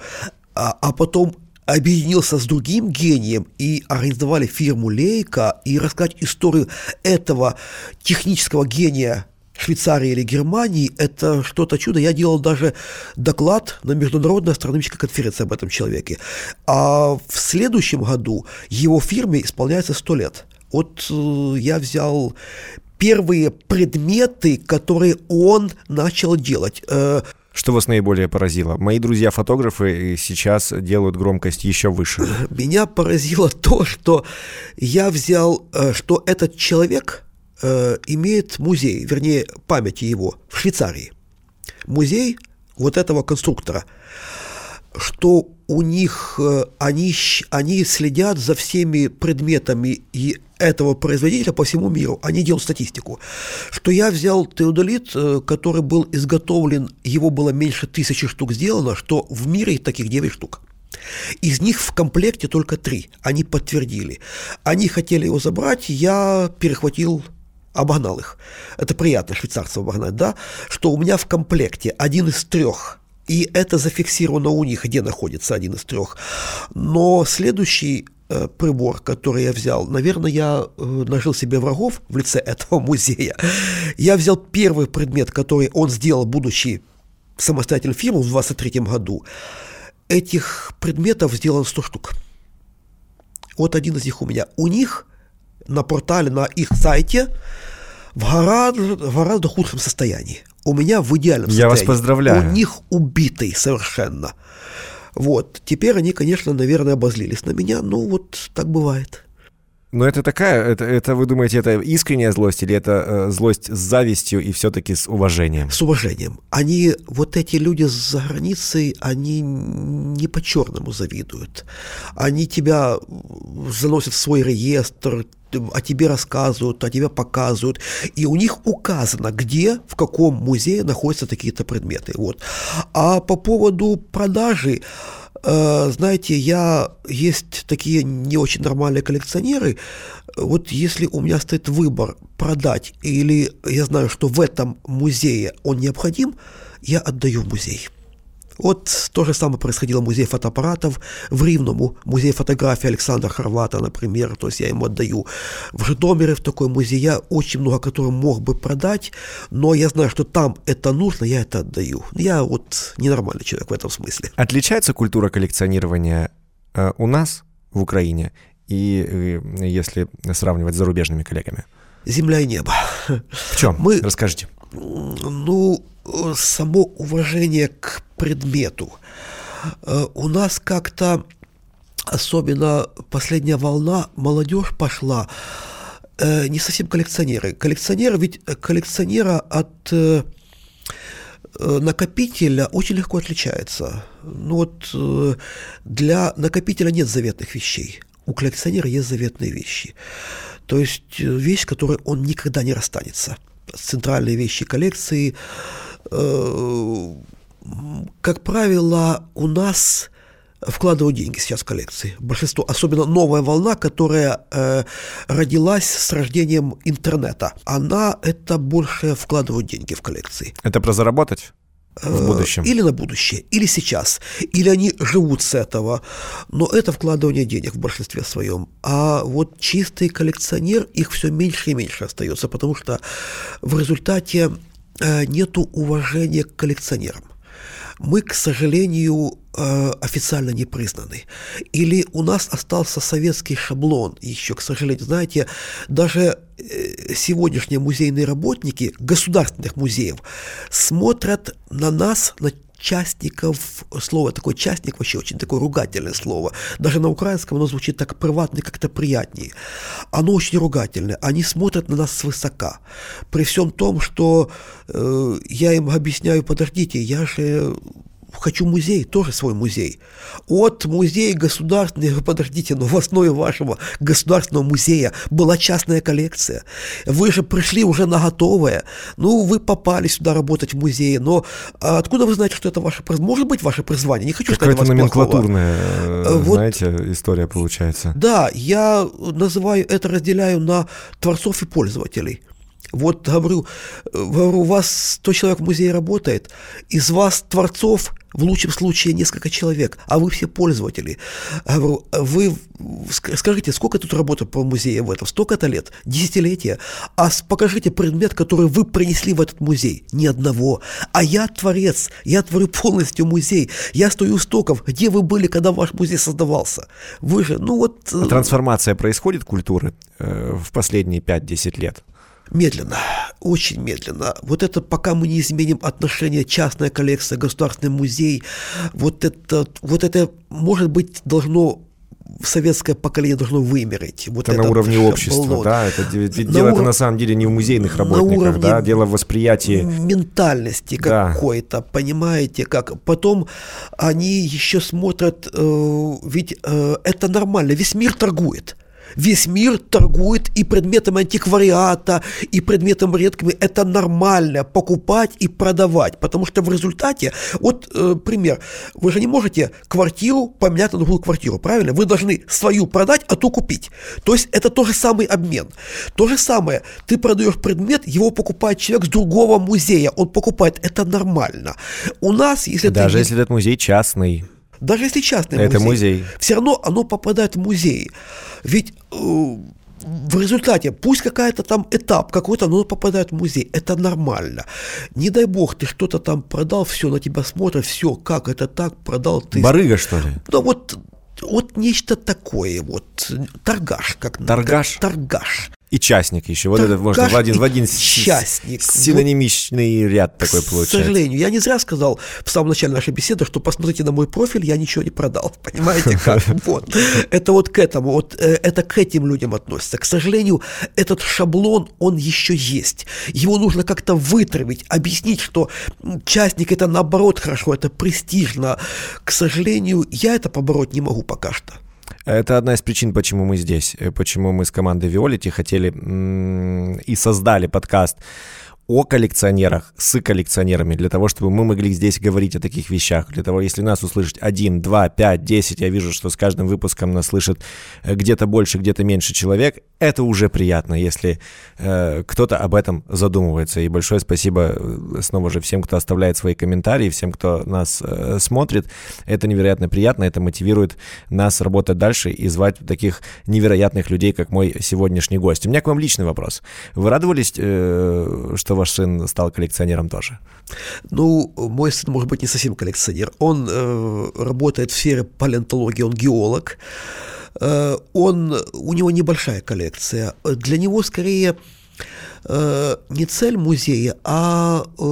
а, а потом объединился с другим гением и организовали фирму Лейка. И рассказать историю этого технического гения Швейцарии или Германии, это что-то чудо. Я делал даже доклад на международной астрономической конференции об этом человеке. А в следующем году его фирме исполняется 100 лет. Вот э, я взял первые предметы, которые он начал делать. Э, что вас наиболее поразило? Мои друзья-фотографы сейчас делают громкость еще выше. Меня поразило то, что я взял, э, что этот человек имеет музей, вернее, памяти его в Швейцарии. Музей вот этого конструктора что у них они, они следят за всеми предметами и этого производителя по всему миру. Они делают статистику. Что я взял теодолит, э, который был изготовлен, его было меньше тысячи штук сделано, что в мире таких 9 штук. Из них в комплекте только три. Они подтвердили. Они хотели его забрать, я перехватил обогнал их. Это приятно швейцарцев обогнать, да? Что у меня в комплекте один из трех и это зафиксировано у них, где находится один из трех. Но следующий Э, прибор, который я взял, наверное, я э, нажил себе врагов в лице этого музея. Я взял первый предмет, который он сделал, будучи самостоятельной фирмой в 23 году. Этих предметов сделано 100 штук. Вот один из них у меня. У них на портале, на их сайте в гораздо, в гораздо худшем состоянии. У меня в идеальном состоянии. Я вас поздравляю. У них убитый совершенно. Вот. Теперь они, конечно, наверное, обозлились на меня, ну вот так бывает. Но это такая, это, это вы думаете, это искренняя злость или это э, злость с завистью и все-таки с уважением? С уважением. Они, вот эти люди за границей, они не по-черному завидуют. Они тебя заносят в свой реестр, о тебе рассказывают, о тебе показывают, и у них указано, где, в каком музее находятся такие-то предметы. Вот. А по поводу продажи, э, знаете, я есть такие не очень нормальные коллекционеры. Вот если у меня стоит выбор продать или я знаю, что в этом музее он необходим, я отдаю в музей. Вот то же самое происходило в музее фотоаппаратов в Ривному, музей фотографии Александра Хорвата, например, то есть я ему отдаю. В Житомире в такой музей я очень много которого мог бы продать, но я знаю, что там это нужно, я это отдаю. Я вот ненормальный человек в этом смысле. Отличается культура коллекционирования э, у нас в Украине и э, если сравнивать с зарубежными коллегами? Земля и небо. В чем? Мы, Расскажите. Ну, само уважение к предмету. Э, у нас как-то, особенно последняя волна, молодежь пошла, э, не совсем коллекционеры. Коллекционеры, ведь коллекционера от э, накопителя очень легко отличается. Ну вот для накопителя нет заветных вещей. У коллекционера есть заветные вещи. То есть вещь, которой он никогда не расстанется. Центральные вещи коллекции. Как правило, у нас вкладывают деньги сейчас в коллекции. Большинство, особенно новая волна, которая э, родилась с рождением интернета, она это больше вкладывают деньги в коллекции. Это про заработать? в э, будущем. Или на будущее, или сейчас. Или они живут с этого. Но это вкладывание денег в большинстве своем. А вот чистый коллекционер, их все меньше и меньше остается, потому что в результате э, нету уважения к коллекционерам мы, к сожалению, э, официально не признаны. Или у нас остался советский шаблон еще, к сожалению. Знаете, даже э, сегодняшние музейные работники государственных музеев смотрят на нас, на частников, слово такое частник вообще очень такое ругательное слово. Даже на украинском оно звучит так приватно, как-то приятнее. Оно очень ругательное. Они смотрят на нас свысока. При всем том, что э, я им объясняю, подождите, я же хочу музей, тоже свой музей. От музея государственного, подождите, но в основе вашего государственного музея была частная коллекция. Вы же пришли уже на готовое. Ну, вы попали сюда работать в музее, но а откуда вы знаете, что это ваше призвание? Может быть, ваше призвание? Не хочу сказать Какая-то номенклатурная, плохого. вот, знаете, история получается. Да, я называю это, разделяю на творцов и пользователей. Вот говорю, говорю, у вас 100 человек в музее работает, из вас творцов в лучшем случае несколько человек, а вы все пользователи. Говорю, вы скажите, сколько тут работы по музею в этом? Столько-то лет? Десятилетия? А покажите предмет, который вы принесли в этот музей. Ни одного. А я творец, я творю полностью музей. Я стою у стоков. Где вы были, когда ваш музей создавался? Вы же, ну вот... А трансформация происходит культуры э, в последние 5-10 лет? Медленно, очень медленно. Вот это пока мы не изменим отношения частная коллекция, государственный музей, вот это, вот это, может быть, должно советское поколение должно вымереть. Вот это на уровне общества, да? Это, ведь на дело ур... это на самом деле не в музейных работниках, да? Дело в восприятии. Ментальности да. какой-то, понимаете, как. Потом они еще смотрят, э, ведь э, это нормально, весь мир торгует. Весь мир торгует и предметом антиквариата, и предметом редкими. Это нормально покупать и продавать, потому что в результате, вот э, пример, вы же не можете квартиру поменять на другую квартиру, правильно? Вы должны свою продать, а ту купить. То есть это тот же самый обмен. То же самое, ты продаешь предмет, его покупает человек с другого музея, он покупает, это нормально. У нас, если Даже ты... если этот музей частный. Даже если частный Это музей. музей. Все равно оно попадает в музей. Ведь э, в результате, пусть какая-то там этап какой-то, но попадает в музей, это нормально. Не дай бог, ты что-то там продал, все, на тебя смотрят, все, как это так, продал ты. Барыга, что ли? Да вот, вот нечто такое, вот, торгаш. Как, торгаш? Торгаш. И частник еще. Вот это можно в один, в один частник. синонимичный ряд такой получается. К сожалению, я не зря сказал в самом начале нашей беседы, что посмотрите на мой профиль, я ничего не продал. Понимаете как? Вот. Это вот к этому, вот э, это к этим людям относится. К сожалению, этот шаблон, он еще есть. Его нужно как-то вытравить, объяснить, что частник это наоборот хорошо, это престижно. К сожалению, я это побороть не могу пока что. Это одна из причин, почему мы здесь, э, почему мы с командой Виолити хотели и создали подкаст о коллекционерах с коллекционерами, для того, чтобы мы могли здесь говорить о таких вещах, для того, если нас услышать один, два, пять, десять, я вижу, что с каждым выпуском нас слышит э, где-то больше, где-то меньше человек, это уже приятно, если э, кто-то об этом задумывается. И большое спасибо э, снова же всем, кто оставляет свои комментарии, всем, кто нас э, смотрит. Это невероятно приятно, это мотивирует нас работать дальше и звать таких невероятных людей, как мой сегодняшний гость. У меня к вам личный вопрос. Вы радовались, э, что ваш сын стал коллекционером тоже? Ну, мой сын, может быть, не совсем коллекционер. Он э, работает в сфере палеонтологии, он геолог. Э, он, у него небольшая коллекция. Для него скорее э, не цель музея, а э,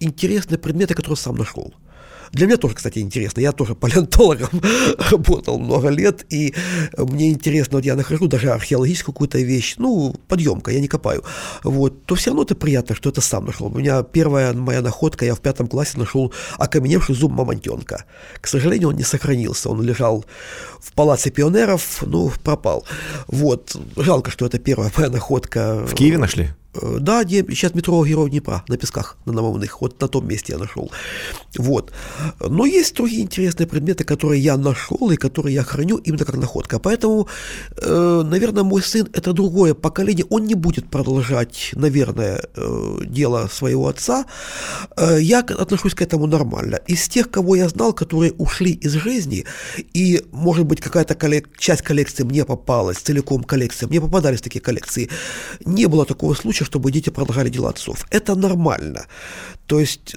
интересные предметы, которые сам нашел. Для меня тоже, кстати, интересно. Я тоже палеонтологом работал много лет, и мне интересно, вот я нахожу даже археологическую какую-то вещь, ну, подъемка, я не копаю, вот, то все равно это приятно, что это сам нашел. У меня первая моя находка, я в пятом классе нашел окаменевший зуб мамонтенка. К сожалению, он не сохранился, он лежал в палаце пионеров, ну, пропал. Вот, жалко, что это первая моя находка. В Киеве нашли? Э, да, где сейчас метро Герой Днепра на песках, на Намовных, вот на том месте я нашел. Вот. Но есть другие интересные предметы, которые я нашел и которые я храню именно как находка. Поэтому, э, наверное, мой сын это другое поколение, он не будет продолжать, наверное, э, дело своего отца. Я отношусь к этому нормально. Из тех, кого я знал, которые ушли из жизни, и, может быть, какая-то коллек... часть коллекции мне попалась, целиком коллекция, мне попадались такие коллекции, не было такого случая, лучше, чтобы дети продолжали дела отцов. Это нормально. То есть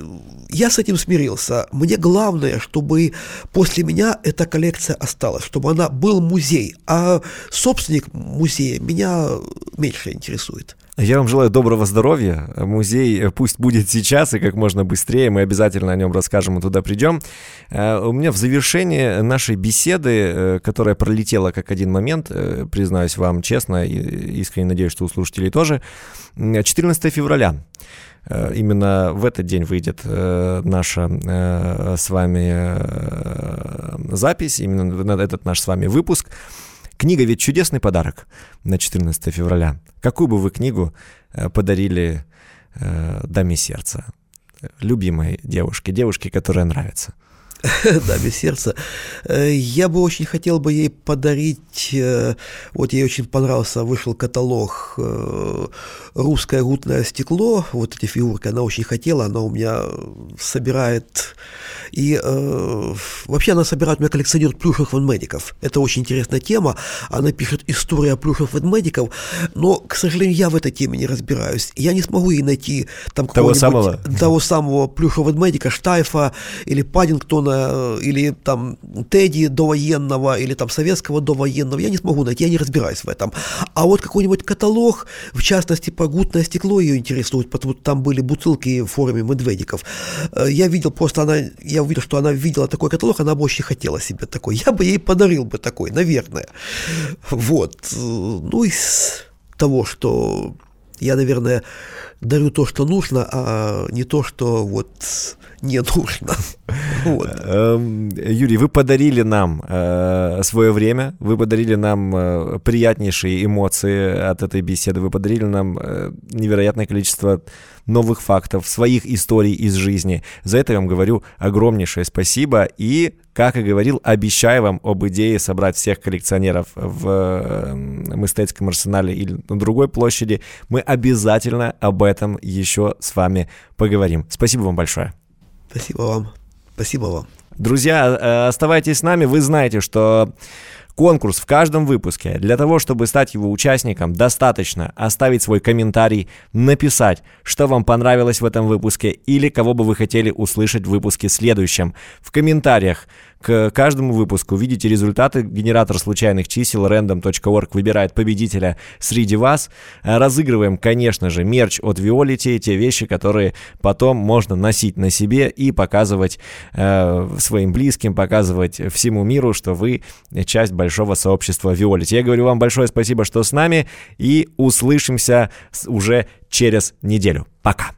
я с этим смирился. Мне главное, чтобы после меня эта коллекция осталась, чтобы она был музей, а собственник музея меня меньше интересует. Я вам желаю доброго здоровья. Музей пусть будет сейчас и как можно быстрее. Мы обязательно о нем расскажем и туда придем. Э, у меня в завершении нашей беседы, э, которая пролетела как один момент, э, признаюсь вам честно, и искренне надеюсь, что у слушателей тоже, 14 февраля. Именно в этот день выйдет наша с вами запись, именно этот наш с вами выпуск. Книга ведь чудесный подарок на 14 февраля. Какую бы вы книгу э, подарили э, даме сердца? Любимой девушке, девушке, которая нравится – да, без сердца. Э, я бы очень хотел бы ей подарить, э, вот ей очень понравился, вышел каталог э, «Русское гутное стекло», вот эти фигурки, она очень хотела, она у меня собирает, и вообще она собирает, у меня коллекционирует плюшевых ванмедиков, это очень интересная тема, она пишет историю о плюшевых ванмедиков, но, к сожалению, я в этой теме не разбираюсь, я не смогу ей найти там того самого, того самого плюшевого ванмедика, Штайфа или Паддингтона, Джексона или там Тедди довоенного, или там советского довоенного, я не смогу найти, я не разбираюсь в этом. А вот какой-нибудь каталог, в частности, погутное стекло ее интересует, потому что там были бутылки в форме медведиков. Э, я видел просто, она, я увидел, что она видела такой каталог, она бы очень хотела себе такой. Я бы ей подарил бы такой, наверное. Вот. Ну, из того, что я, наверное, дарю то, что нужно, а не то, что вот не нужно. Вот. Эм, Юрий, вы подарили нам э, свое время, вы подарили нам э, приятнейшие эмоции от этой беседы, вы подарили нам э, невероятное количество новых фактов, своих историй из жизни. За это я вам говорю огромнейшее спасибо и, как и говорил, обещаю вам об идее собрать всех коллекционеров в эстетском арсенале или на другой площади. Мы обязательно об этом еще с вами поговорим. Спасибо вам большое. Спасибо вам. Спасибо вам. Друзья, э, оставайтесь с нами. Вы знаете, что конкурс в каждом выпуске. Для того, чтобы стать его участником, достаточно оставить свой комментарий, написать, что вам понравилось в этом выпуске или кого бы вы хотели услышать в выпуске следующем. В комментариях к каждому выпуску видите результаты. Генератор случайных чисел random.org выбирает победителя среди вас. Разыгрываем, конечно же, мерч от Violet, те вещи, которые потом можно носить на себе и показывать э, своим близким, показывать всему миру, что вы часть большого сообщества Violet. Я говорю вам большое спасибо, что с нами, и услышимся уже через неделю. Пока.